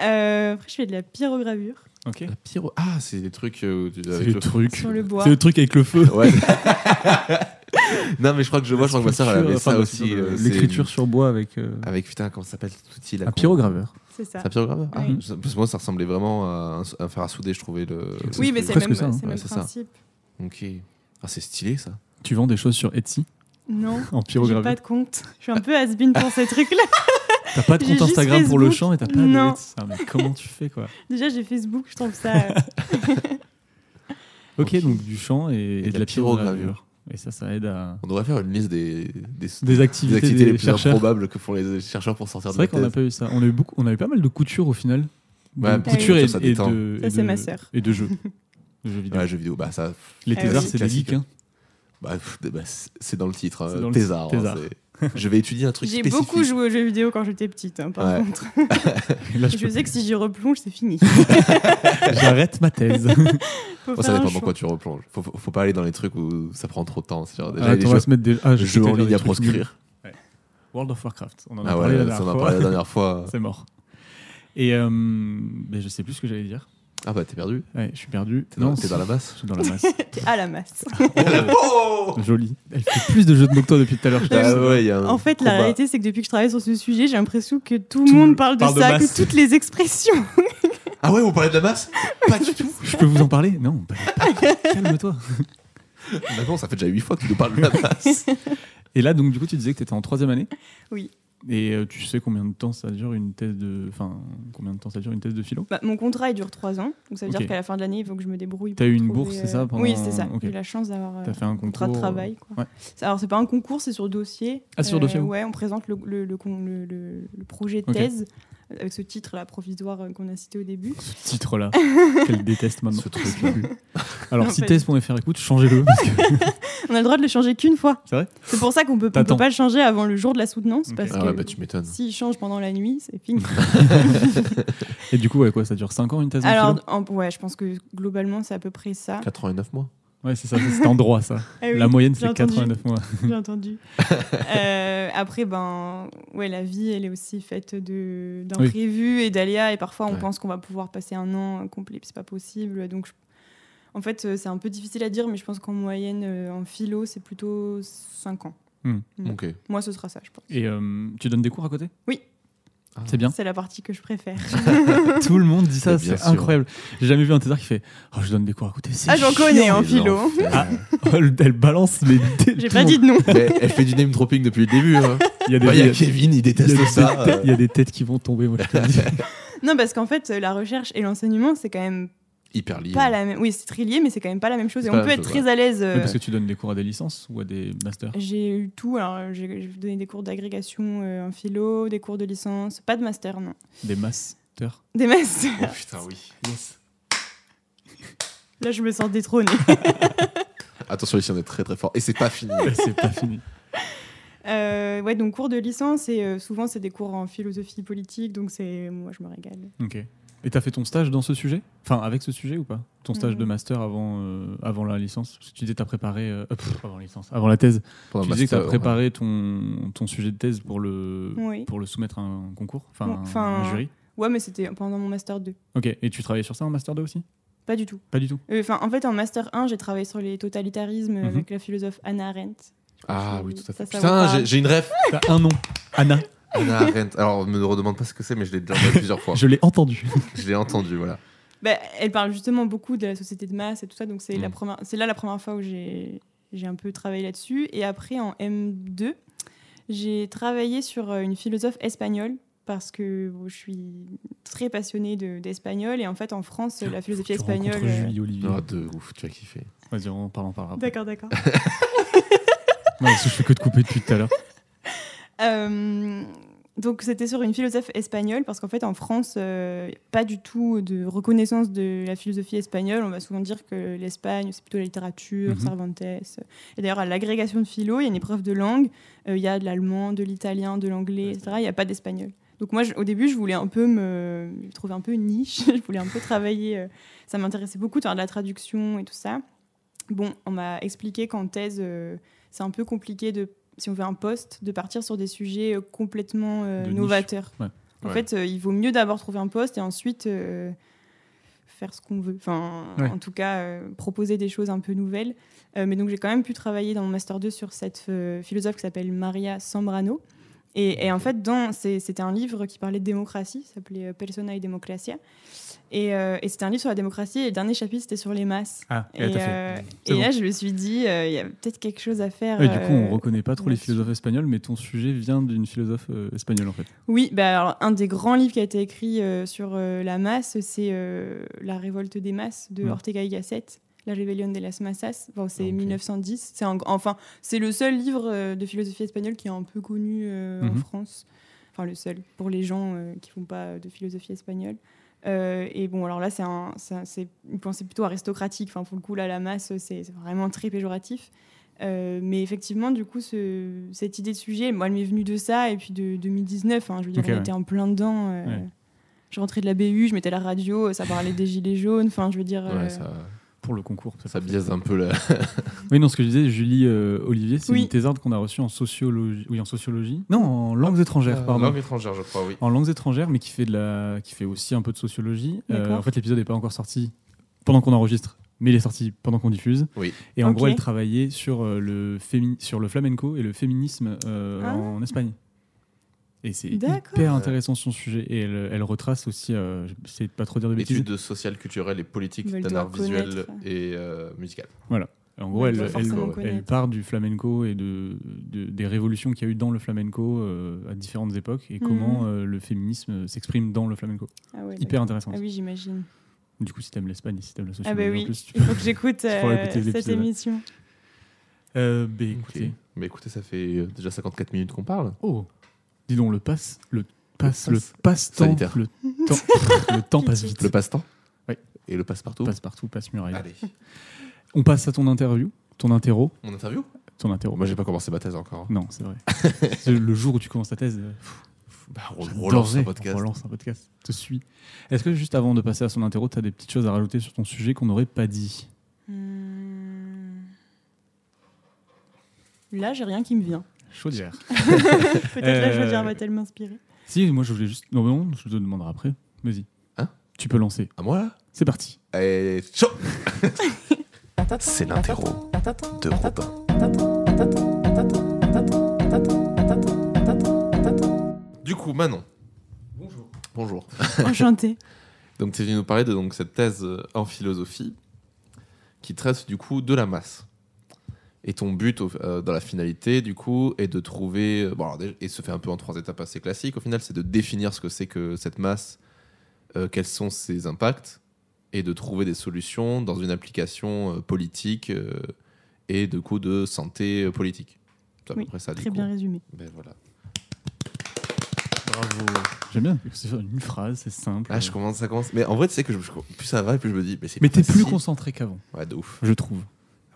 euh, après, je fais de la pyrogravure. Ok. La pyro... Ah, c'est des trucs. Euh, avec le truc. Sur le bois. C'est le truc avec le feu. Ouais. non, mais je crois que je vois, je crois que ma soeur, elle avait ça aussi. Euh, l'écriture sur bois avec. Euh, avec, putain, comment ça s'appelle cet outil là Un pyrograveur. C'est ça. C'est un pyrograveur ah, Parce que moi, ça ressemblait vraiment à un, fer à souder, je trouvais. Le... Oui, mais c'est le même, ça, hein. même principe. Ok. Ah, c'est stylé ça. Tu vends des choses sur Etsy? Non. En pyrograveur. J'ai pas de compte. Je suis un peu has-been pour ces trucs-là. T'as pas de compte Instagram pour le chant et t'as pas non. de ça, mais comment tu fais quoi? Déjà j'ai Facebook, je trouve ça. ok, donc du chant et, de, la pyrogravure. Et ça, ça aide à. On devrait faire une liste des, des, des activités, les plus improbables que font les chercheurs pour sortir de C'est vrai qu'on a pas eu ça. On a eu, beaucoup, on a eu pas mal de couture au final. Ouais, couture et, ça et, de. Ça, c'est ma sœur. Et de jeux. de jeux vidéo. Ouais, jeux vidéo. Bah, ça... Les ah thésards, c'est des geeks. Hein. Bah, bah, c'est dans le titre. Hein. Thésard. Hein, je vais étudier un truc J'ai spécifique. beaucoup joué aux jeux vidéo quand j'étais petite, hein, par contre. je, sais que si j'y replonge, c'est fini. J'arrête ma thèse. ça dépend dans quoi tu replonges. Faut, faut pas aller dans les trucs où ça prend trop de temps. Genre, déjà, ah, on va se mettre des ah, jeux en ligne à proscrire. World of Warcraft. On en a ah parlé, la, dernière on en a parlé la dernière fois. c'est mort. Et euh, mais je sais plus ce que j'allais dire. Ah bah t'es perdu Ouais, je suis perdu. T'es dans, dans, la masse Je suis dans la masse. t'es à la masse. oh Joli. Elle fait plus de jeux de mots que toi depuis tout à l'heure. Ah ouais, y a en fait, la réalité, c'est que depuis que je travaille sur ce sujet, j'ai l'impression que tout, le monde parle de ça, que toutes les expressions. ah ouais, vous parlez de la masse? Pas du tout. Je peux vous en parler? Non, calme-toi. D'accord, ça fait déjà 8 fois que tu nous parles de la masse. Et là, donc, du coup, tu disais que tu étais en troisième année? Oui. Et euh, tu sais combien de temps ça dure une thèse de, enfin combien de temps ça dure une thèse de philo? Bah, Mon contrat il dure trois ans, donc ça veut dire qu'à la fin de l'année il faut que je me débrouille. T'as eu une bourse, c'est ça Oui, c'est ça. J'ai eu la chance d'avoir fait un contrat de travail. Quoi. Ouais. Alors c'est pas un concours, c'est sur dossier. Ah sur dossier. Euh, ouais, on présente le, le, le, le projet de thèse avec ce titre-là provisoire euh, qu'on a cité au début. Ce titre-là, qu'elle déteste maintenant. Ce truc Alors, si thèse.fr écoute, changez-le. on a le droit de le changer qu'une fois. C'est vrai C'est pour ça qu'on peut, peut pas le changer avant le jour de la soutenance. Parce ah que bah, tu m'étonnes. S'il change pendant la nuit, c'est fini. Et du coup, ouais, quoi, ça dure 5 ans une thèse Alors, ouais, je pense que globalement, c'est à peu près ça. 4 ans et 9 mois Ouais, c'est ça, c'est en droit, ça. Eh la moyenne, c'est 89 mois. J'ai entendu. euh, après, ben, ouais, la vie, elle est aussi faite d'imprévus et d'aléas. Et parfois, on pense qu'on va pouvoir passer un an complet, puis c'est pas possible. Donc, en fait, euh, c'est un peu difficile à dire, mais je pense qu'en moyenne, euh, en philo, c'est plutôt 5 ans. Hmm. Mm. Moi, ce sera ça, je pense. Et euh, tu donnes des cours à côté? Oui. Ah. C'est bien. C'est la partie que je préfère. Tout le monde dit ça, c'est incroyable. J'ai jamais vu un thésard qui fait Oh, je donne des cours à côté. Ah, j'en connais en philo. Ah, elle balance, mais. J'ai pas dit de nom. elle fait du name dropping depuis le début. Hein. Il y a, des, il y a Kevin, il déteste ça. Il y a des têtes qui vont tomber, moi je te dis. Non, parce qu'en fait, la recherche et l'enseignement, c'est quand même hyper lié. Pas la même... Oui, c'est très lié, mais c'est quand même pas la même chose. Et on peut être très à l'aise. Euh, parce que tu donnes des cours à des licences ou à des masters J'ai eu tout. Alors, j'ai donné des cours d'agrégation euh, en philo, des cours de licence, pas de master, non. Des masters Des masters. Oh putain, oui. Yes. Là, je me sens détrônée. Attention, ici on est très très fort. Et c'est pas fini. c'est pas fini. Euh, ouais, donc cours de licence et euh, souvent c'est des cours en philosophie politique, donc c'est moi je me régale. Ok. Et t'as fait ton stage dans ce sujet? Enfin, avec ce sujet ou pas? Ton stage de mm. master avant, euh, avant la licence? Parce que tu disais que t'as préparé. avant la licence, avant la thèse. tu disais que t'as préparé ton, ton sujet de thèse pour le, pour le soumettre à un concours Enfin, un jury? Ouais, mais c'était pendant mon master 2. Ok. Et tu travaillais sur ça en master 2 aussi? Pas du tout. Pas du tout. Enfin, en fait, en master 1, j'ai travaillé sur les totalitarismes mhm. avec la philosophe Anna Arendt. Ah oui, tout à fait. Putain, j'ai une ref. T'as un nom. Anna. Anna Arendt. Alors, ne me redemande pas ce que c'est, mais je l'ai déjà entendu plusieurs fois. Je l'ai entendu. je l'ai entendu, voilà. Bah, elle parle justement beaucoup de la société de masse et tout ça, donc c'est la mm. première, c'est là la première fois où j'ai j'ai un peu travaillé là-dessus. Et après, en M2, j'ai travaillé sur euh, une philosophe espagnole parce que je suis très passionnée d'espagnol et en fait en France la philosophie espagnole. Julie Olivier. Ah, de ouf, tu vas kiffer. Vas-y, on parle en parlera. D'accord, d'accord. non, parce que je fais que de couper depuis tout à l'heure. Euh, donc c'était sur une philosophe espagnole parce qu'en fait en France euh, pas du tout de reconnaissance de la philosophie espagnole. On va souvent dire que l'Espagne c'est plutôt la littérature mhm. Cervantes. Et d'ailleurs à l'agrégation de philo il y a une épreuve de langue. Euh, il y a de l'allemand de l'italien de l'anglais etc il n'y a pas d'espagnol. Donc moi au début je voulais un peu me trouver un peu une niche. Je voulais un peu travailler ça m'intéressait beaucoup de faire de la traduction et tout ça. Bon on m'a expliqué qu'en thèse c'est un peu compliqué de, si on veut un poste, de partir sur des sujets euh, complètement euh, novateurs. En fait, euh, il vaut mieux d'abord trouver un poste et ensuite faire ce qu'on veut. Enfin, en tout cas, proposer des choses un peu nouvelles. mais donc, j'ai quand même pu travailler dans mon master 2 sur cette philosophe qui s'appelle Maria Sambrano. Et, et en fait, c'était un livre qui parlait de démocratie, s'appelait Persona et Democracia. Euh, et, c'était un livre sur la démocratie et le dernier chapitre c'était sur les masses. Ah, et, euh, là je me suis dit, euh, il y a peut-être quelque chose à faire. du coup, on reconnaît pas trop les philosophes espagnols, mais ton sujet vient d'une philosophe espagnole en fait. Oui, bah, alors, un des grands livres qui a été écrit sur la masse, c'est La révolte des masses de Ortega y Gasset. La Rebellion de las Masas, c'est 1910. C'est enfin, c'est le seul livre de philosophie espagnole qui est un peu connu en mhm. France. Enfin, le seul pour les gens qui font pas de philosophie espagnole. Euh, et bon, alors là, c'est une pensée plutôt aristocratique. Enfin, pour le coup, là, la masse, c'est vraiment très péjoratif. Euh, mais effectivement, du coup, ce, cette idée de sujet, moi, elle m'est venue de ça et puis de 2019. Hein, je veux dire, on était en plein dedans. Euh, je rentrais de la BU, je mettais la radio, ça parlait des gilets jaunes. Enfin, je veux dire. Ça pour le concours. Ça, biaise un peu la. oui, non, ce que je disais, Julie euh, Olivier, c'est une thésarde qu'on a reçue en sociologie. Oui, en sociologie. Non, en langues étrangères, pardon. En langues étrangères, je crois, oui. En langues étrangères, mais qui fait, de la... qui fait aussi un peu de sociologie. Euh, en fait, l'épisode n'est pas encore sorti pendant qu'on enregistre, mais il est sorti pendant qu'on diffuse. Oui. Et en gros, elle travaillait sur, euh, le, sur le flamenco et le féminisme ah. en Espagne. Et c'est hyper intéressant son sujet. Et elle, retrace aussi, euh, c'est pas trop dire de bêtises. Études sociales, culturelles et politiques d'un art visuel et euh, musical. Voilà. En gros, elle, elle, part du flamenco et de, des révolutions qu'il y a eu dans le flamenco euh, à différentes époques et comment mhm. le féminisme s'exprime dans le flamenco. Ah hyper intéressant. Ah oui, j'imagine. Du coup, si t'aimes l'Espagne, si t'aimes la société, ah bah oui. plus, il faut que j'écoute cette émission. bah, écoutez. Mais écoutez, ça fait déjà 54 minutes qu'on parle. Oh Dis donc, le passe, le passe, le passe-temps, le, temps, le temps passe vite. Le passe-temps Oui. Et le passe-partout Passe-partout, passe-muraille. Allez. On passe à ton interview, ton interro. Mon interview Ton interro. Moi, j'ai pas commencé ma thèse encore. Non, c'est vrai. le jour où tu commences ta thèse. Euh, bah, on relance un podcast. On relance un podcast. Te suis. Est-ce que juste avant de passer à son interro, tu as des petites choses à rajouter sur ton sujet qu'on n'aurait pas dit? Hmm. Là, j'ai rien qui me vient. Chaudière. Peut-être la chaudière euh, va-t-elle m'inspirer Si, moi je voulais juste. Non, non, je te demanderai après. Vas-y. Hein? Tu peux lancer. À moi là? C'est parti. Et chaud C'est l'interro de Robin. Du coup, Manon. Bonjour. Bonjour. Enchanté. donc, tu es venu nous parler de donc, cette thèse euh, en philosophie qui traite du coup de la masse. Et ton but euh, dans la finalité, du coup, est de trouver. Euh, bon, et se fait un peu en trois étapes assez classiques au final, c'est de définir ce que c'est que cette masse, euh, quels sont ses impacts, et de trouver des solutions dans une application politique et de coup de santé politique. C'est à peu près ça. Très bien résumé. Ben voilà. Bravo. J'aime bien, c'est une phrase, c'est simple. Ah, je commence, ça commence. Mais en vrai, tu sais que je, plus ça va, plus je me dis. Mais, mais t'es plus concentré qu'avant. Ouais, de ouf. Je trouve.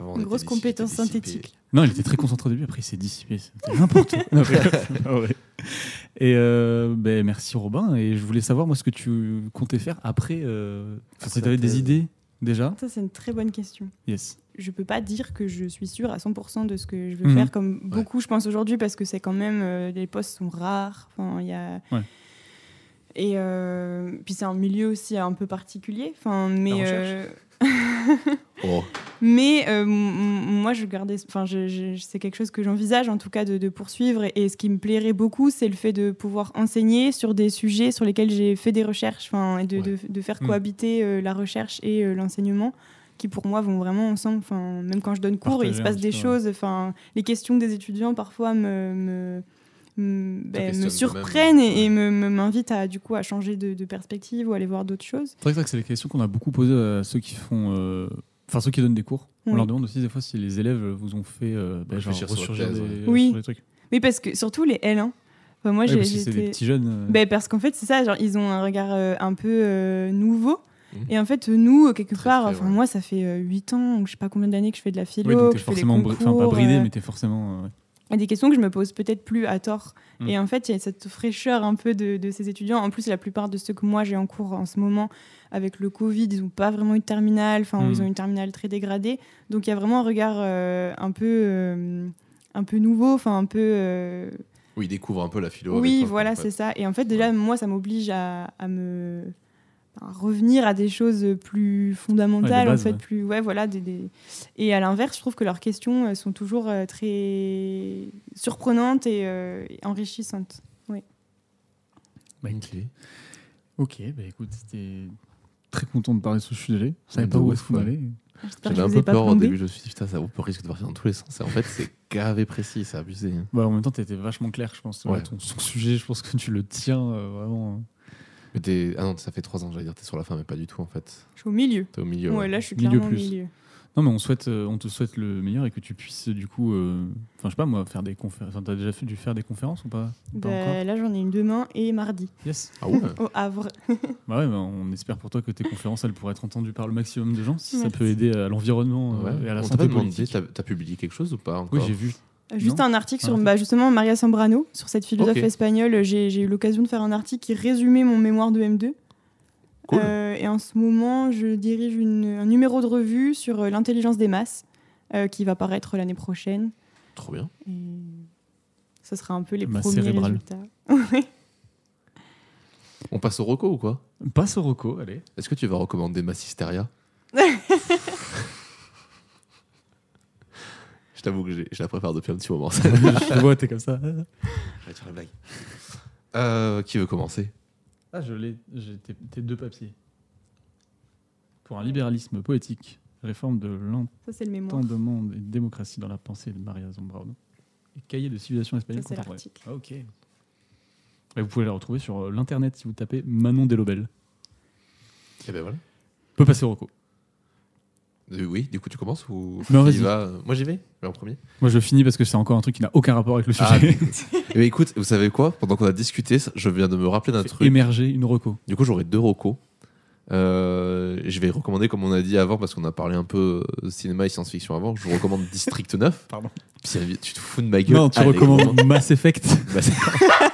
Une grosse compétence synthétique. Non, il était très concentré au début, après il s'est dissipé. C'était n'importe quoi. et euh, ben, merci Robin. Et je voulais savoir, moi, ce que tu comptais faire après. Euh... tu avais des idées déjà? Ça, c'est une très bonne question. Yes. Je peux pas dire que je suis sûre à 100% de ce que je veux mhm. faire, comme beaucoup, je pense, aujourd'hui, parce que c'est quand même. Euh, les postes sont rares. Enfin, il y a. Ouais. Et euh, puis c'est un milieu aussi un peu particulier. Enfin, mais. Euh, oh. Mais euh, moi, je gardais, enfin, je, c'est quelque chose que j'envisage en tout cas de, poursuivre. Et, ce qui me plairait beaucoup, c'est le fait de pouvoir enseigner sur des sujets sur lesquels j'ai fait des recherches, enfin, et de, de, faire mm. cohabiter la recherche et l'enseignement qui pour moi vont vraiment ensemble. Enfin, même quand je donne cours, il se passe des choses. Enfin, les questions des étudiants parfois me ben, me surprennent et, me m'invitent à du coup à changer de, perspective ou aller voir d'autres choses. C'est vrai que c'est des questions qu'on a beaucoup posées à ceux qui font, euh, enfin ceux qui donnent des cours. On leur demande aussi des fois si les élèves vous ont fait euh, ben, genre, ressurgir des, oui. trucs. Oui, parce que surtout les L1. Enfin, moi, j'ai c'est des petits jeunes. Euh. Ben, parce qu'en fait, c'est ça, genre, ils ont un regard un peu nouveau. Mmh. Et en fait, nous, quelque part, enfin, moi, ça fait 8 ans, je sais pas combien d'années que je fais de la philo. Oui, donc t'es forcément, enfin, pas bridé, mais t'es forcément a des questions que je me pose peut-être plus à tort. Mm. Et en fait, il y a cette fraîcheur un peu de, ces étudiants. En plus, la plupart de ceux que moi j'ai en cours en ce moment, avec le Covid, ils n'ont pas vraiment eu de terminale, enfin, ils mm. ont une terminale très dégradée. Donc, il y a vraiment un regard euh, un, peu, euh, un peu nouveau, enfin, un peu. Euh, oui, ils découvrent un peu la philo. Oui, voilà, c'est ça. Et en fait, déjà, moi, ça m'oblige à, à me revenir à des choses plus fondamentales en fait plus ouais voilà des, et à l'inverse je trouve que leurs questions euh, sont toujours euh, très surprenantes et, euh, enrichissantes. Oui. Ok. ok bah écoute c'était très content de parler de ce sujet. Je savais pas où est-ce qu'on allait j'avais un peu peur au début je me suis dit putain ça vaut risque de partir dans tous les sens. Et en fait c'est gavé précis c'est abusé. Bah, en même temps t'étais vachement clair je pense. Ton, sujet je pense que tu le tiens vraiment ah non, ça fait trois ans, j'allais dire, t'es sur la fin, mais pas du tout en fait. Je suis au milieu. T'es au milieu. Ouais, là je suis clairement au milieu. Non, mais on, souhaite, euh, on te souhaite le meilleur et que tu puisses du coup, euh, enfin je sais pas moi, faire des conférences. T'as déjà fait, dû faire des conférences ou pas, bah, Là j'en ai une demain et mardi. Yes. Ah ouais? Au Havre. bah ouais, bah, on espère pour toi que tes conférences elles pourraient être entendues par le maximum de gens si ça peut aider à l'environnement euh, et à la on santé politique. T'as publié quelque chose ou pas encore? Oui, j'ai vu. Juste un article sur bah, justement Maria Sambrano, sur cette philosophe espagnole. J'ai eu l'occasion de faire un article qui résumait mon mémoire de M2. Euh, et en ce moment, je dirige un numéro de revue sur euh, l'intelligence des masses euh, qui va paraître l'année prochaine. Trop bien. Et ce sera un peu les premiers résultats. On passe au Rocco ou quoi? On passe au Rocco, allez. Est-ce que tu vas recommander Massisteria Je t'avoue que je la prépare depuis un petit moment. je te vois, t'es comme ça. Je vais dire la blague. qui veut commencer? Ah, je l'ai. J'ai tes deux papiers. Pour un libéralisme poétique, réforme de l'entendement et démocratie dans la pensée de Maria Zombrano. Et cahier de civilisation espagnole contemporaine. Ah, ok. Et vous pouvez la retrouver sur euh, l'internet si vous tapez Manon Delobel. Et eh ben voilà. Peut passer au recours. Euh, oui, du coup, tu commences ou non, Moi, j'y vais, en premier. Moi, je finis parce que c'est encore un truc qui n'a aucun rapport avec le ah, sujet. Ah, écoute, vous savez quoi? Pendant qu'on a discuté, je viens de me rappeler d'un truc. Émerger une reco. Du coup, j'aurai deux recos. Euh, je vais recommander, comme on a dit avant, parce qu'on a parlé un peu cinéma et science-fiction avant, je vous recommande District 9. Pardon. tu te fous de ma gueule. Non, tu recommandes Mass Effect.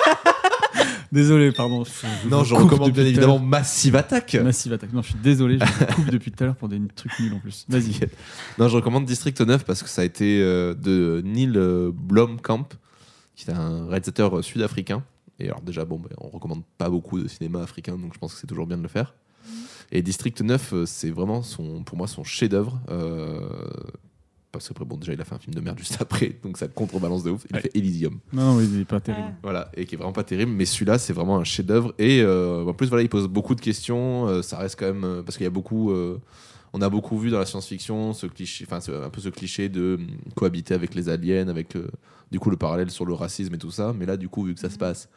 Désolé, pardon. non, je recommande bien évidemment Massive Attack. Massive Attack. Non, je suis désolé, je coupe depuis tout à l'heure pour des trucs nuls en plus. Vas-y. non, je recommande District 9 parce que ça a été euh, de Neil euh, Blomkamp, qui est un réalisateur euh, sud-africain. Et alors déjà, bon, ben, on recommande pas beaucoup de cinéma africain, donc je pense que c'est toujours bien de le faire. Et District 9, c'est vraiment son, pour moi son chef-d'œuvre parce que bon déjà il a fait un film de merde juste après donc ça contrebalance de ouf. Il a fait Elysium. Non, non il est pas terrible. Voilà et qui est vraiment pas terrible mais celui-là c'est vraiment un chef d'œuvre et euh, en plus voilà il pose beaucoup de questions euh, ça reste quand même euh, parce qu'il y a beaucoup on a beaucoup vu dans la science-fiction ce cliché enfin un peu ce cliché de cohabiter avec les aliens avec du coup le parallèle sur le racisme et tout ça. Mais là du coup vu que ça se passe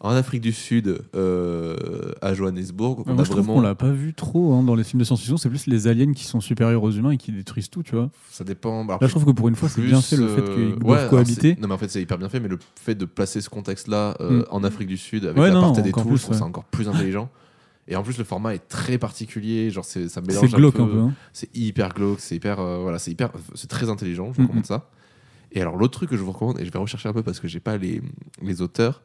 en Afrique du Sud, euh, à Johannesburg. on moi, je vraiment... l'a pas vu trop hein, dans les films de science-fiction. C'est plus les aliens qui sont supérieurs aux humains et qui détruisent tout, tu vois. Ça dépend. Bah, Là, je trouve que pour une fois, c'est bien fait le fait qu'ils doivent cohabiter. Non, mais en fait, c'est hyper bien fait. Mais le fait de placer ce contexte-là euh, mm. en Afrique du Sud avec ouais, l'apartheid et tout, je trouve ça encore plus intelligent. Et en plus, le format est très particulier. Genre, c'est, ça mélange. C'est glauque un peu. Hein. C'est hyper glauque. C'est hyper. Euh, voilà, c'est hyper. C'est très intelligent. Je vous recommande ça. Et alors, l'autre truc que je vous recommande, et je vais rechercher un peu parce que j'ai pas les, les auteurs,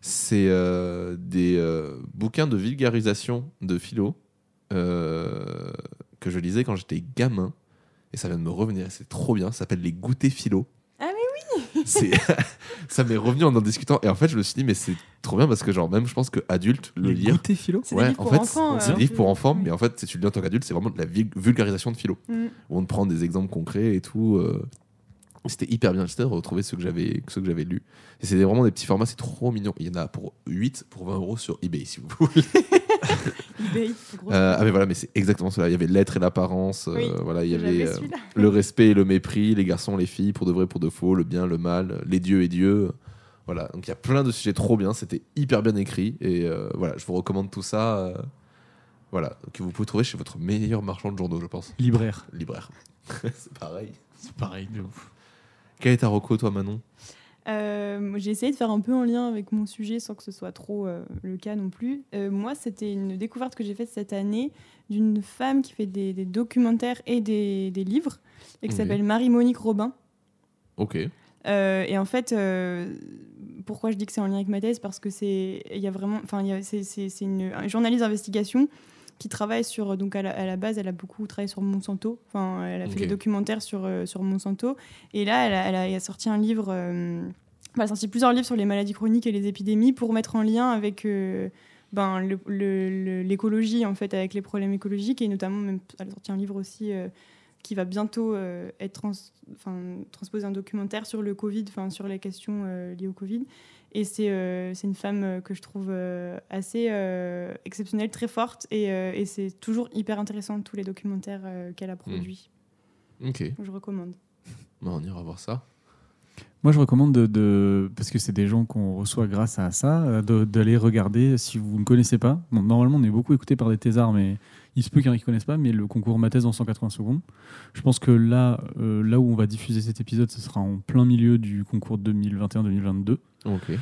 c'est euh, des euh, bouquins de vulgarisation de philo que je lisais quand j'étais gamin. Et ça vient de me revenir. C'est trop bien. Ça s'appelle Les Goûters Philo c'est ça m'est revenu en en discutant et en fait je me suis dit mais c'est trop bien parce que genre même je pense que adulte le lire philo? Ouais en fait c'est des livres pour enfants mais en fait si tu le lis en tant qu'adulte c'est vraiment de la vulgarisation de philo mm. où on te prend des exemples concrets et tout euh. C'était hyper bien j'étais de retrouver ceux que j'avais ceux que j'avais lus et c'est vraiment des petits formats c'est trop mignon il y en a pour 8 pour 20 euros sur eBay si vous voulez euh, ah mais voilà, mais c'est exactement cela. Il y avait l'être et l'apparence. Euh, voilà, il y avait euh, le respect et le mépris, les garçons, les filles, pour de vrai, pour de faux, le bien, le mal, les dieux et Dieu. Voilà, donc il y a plein de sujets trop bien. C'était hyper bien écrit et voilà, je vous recommande tout ça. voilà, que vous pouvez trouver chez votre meilleur marchand de journaux, je pense. Libraire. Libraire. c'est pareil. C'est pareil, de ouf. Quel est ta reco, toi, Manon? Euh, j'ai essayé de faire un peu en lien avec mon sujet sans que ce soit trop euh, le cas non plus. Euh, moi, c'était une découverte que j'ai faite cette année d'une femme qui fait des, documentaires et des, livres et qui s'appelle Marie-Monique Robin. Ok. et en fait, pourquoi je dis que c'est en lien avec ma thèse? Parce que c'est, il y a vraiment, enfin, c'est une journaliste d'investigation qui travaille sur, donc à la, base, elle a beaucoup travaillé sur Monsanto. Enfin, elle a fait des documentaires sur, euh, sur Monsanto. Et là, elle a, elle a, sorti un livre, euh, elle a sorti plusieurs livres sur les maladies chroniques et les épidémies pour mettre en lien avec euh, ben, l'écologie, en fait, avec les problèmes écologiques. Et notamment, même, elle a sorti un livre aussi qui va bientôt être trans, transposer un documentaire sur le Covid, enfin sur les questions liées au Covid. Et euh, c'est une femme euh, que je trouve euh, assez exceptionnelle, très forte. Et, et c'est toujours hyper intéressant tous les documentaires qu'elle a hmm. produits. Ok. Je recommande. on ira voir ça. Moi, je recommande de, parce que c'est des gens qu'on reçoit grâce à ça, d'aller regarder si vous ne connaissez pas. normalement, on est beaucoup écouté par des thésards, mais il se peut qu'il y en ait qui ne connaissent pas. Mais le concours Mathèse en 180 secondes. Je pense que là, là où on va diffuser cet épisode, ce sera en plein milieu du concours 2021-2022. Ok.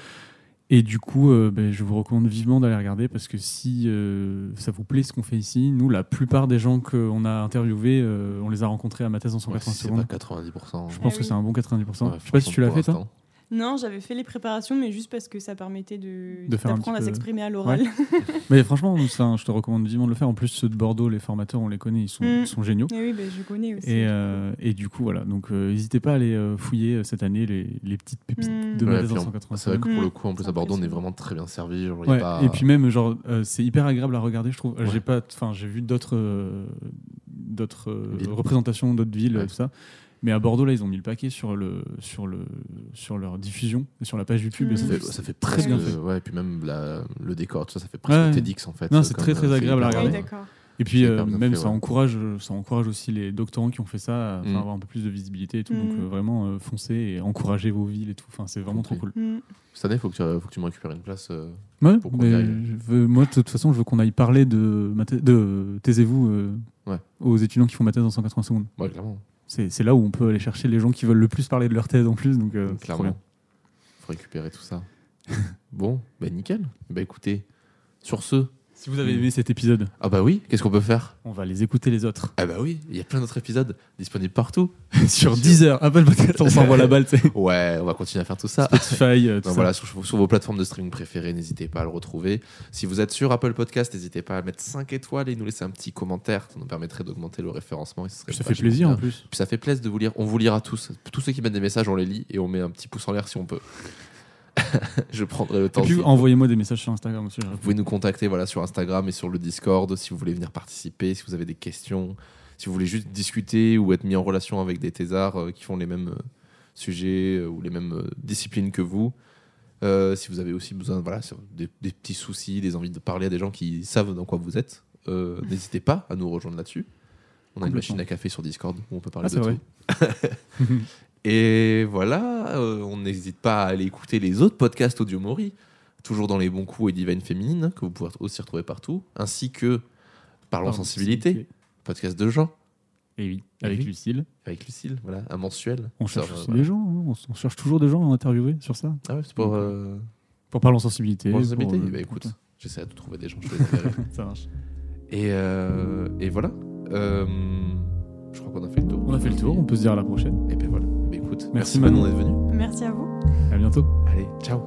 Et du coup, euh, ben, je vous recommande vivement d'aller regarder parce que si euh, ça vous plaît ce qu'on fait ici, nous, la plupart des gens qu'on a interviewés, euh, on les a rencontrés à ma thèse en 180 secondes. C'est pas 90%. Je pense que c'est un bon 90%. je sais pas si tu l'as fait, toi non, j'avais fait les préparations, mais juste parce que ça permettait de, d'apprendre à s'exprimer à l'oral. mais franchement, je te recommande vivement de le faire. En plus, ceux de Bordeaux, les formateurs, on les connaît, ils sont, mm. sont géniaux. Et oui, bah, je connais aussi. Et, euh, et, du coup, voilà. Donc, euh, n'hésitez pas à aller euh, fouiller cette année les, les petites pépites mm. de ouais, 180. C'est vrai que pour le coup, en plus, à Bordeaux, on est vraiment très bien servi. Et puis même, genre, c'est hyper agréable à regarder, je trouve. J'ai pas, enfin, j'ai vu d'autres, d'autres représentations d'autres villes, tout ça. Mais à Bordeaux, là, ils ont mis le paquet sur, le, sur, le, sur leur diffusion et sur la page YouTube. ça, fait, ça, fait, très bien fait. Ouais, et puis même le décor, tout ça, ça fait presque TEDx en fait. Non, c'est très très agréable à regarder. et puis euh, même ça encourage, ça encourage aussi les doctorants qui ont fait ça à mm. avoir un peu plus de visibilité et tout. Donc mm. euh, vraiment euh, foncez et encouragez vos villes et tout. Enfin, c'est vraiment trop cool. Mm. Cette année, il faut, que tu, faut que tu me récupères une place. ouais, pour mais veux, moi de toute façon, je veux qu'on aille parler de, de taisez-vous aux étudiants qui font ma thèse en 180 secondes. Ouais, clairement c'est là où on peut aller chercher les gens qui veulent le plus parler de leur thèse en plus. Donc, euh, Clairement. Il faut récupérer tout ça. bon, bah nickel. Bah écoutez, sur ce, si vous avez aimé cet épisode. Ah bah oui, qu'est-ce qu'on peut faire? On va les écouter les autres. Ah bah oui, il y a plein d'autres épisodes disponibles partout. sur Deezer, Apple Podcast, on s'envoie la balle. Ouais, on va continuer à faire tout ça. Spotify, euh, tout Voilà, sur, vos plateformes de streaming préférées, n'hésitez pas à le retrouver. Si vous êtes sur Apple Podcast, n'hésitez pas à mettre 5 étoiles et nous laisser un petit commentaire. Ça nous permettrait d'augmenter le référencement. ça fait plaisir en plus. Puis ça fait plaisir de vous lire. On vous lira tous. Tous ceux qui mettent des messages, on les lit et on met un petit pouce en l'air si on peut. je prendrai le temps. Et puis envoyez-moi des messages sur Instagram aussi. Vous pouvez nous contacter voilà, sur Instagram et sur le Discord si vous voulez venir participer, si vous avez des questions, si vous voulez juste discuter ou être mis en relation avec des thésards euh, qui font les mêmes euh, sujets euh, ou les mêmes disciplines que vous. si vous avez aussi besoin voilà, des, des, petits soucis, des envies de parler à des gens qui savent dans quoi vous êtes, n'hésitez pas à nous rejoindre là-dessus. On a une machine à café sur Discord où on peut parler ah, de tout. Et voilà, euh, on n'hésite pas à aller écouter les autres podcasts Audio Mori, toujours dans les bons coups et divine féminines, que vous pouvez aussi retrouver partout, ainsi que Parlons Sensibilité, podcast de Jean. Et oui, avec oui. Lucille. Avec Lucille, voilà, un mensuel. On cherche euh, des gens, hein. on, cherche toujours des gens à interviewer sur ça. Ah ouais, c'est pour. Euh, euh... Pour Parlons Sensibilité. Bah, écoute, j'essaie de trouver des gens, je Ça marche. Et, et voilà. je crois qu'on a fait le tour. On a fait le tour, on peut se dire à la prochaine. Et ben voilà. Merci, Manon d'être venue. Merci à vous. À bientôt. Allez, ciao.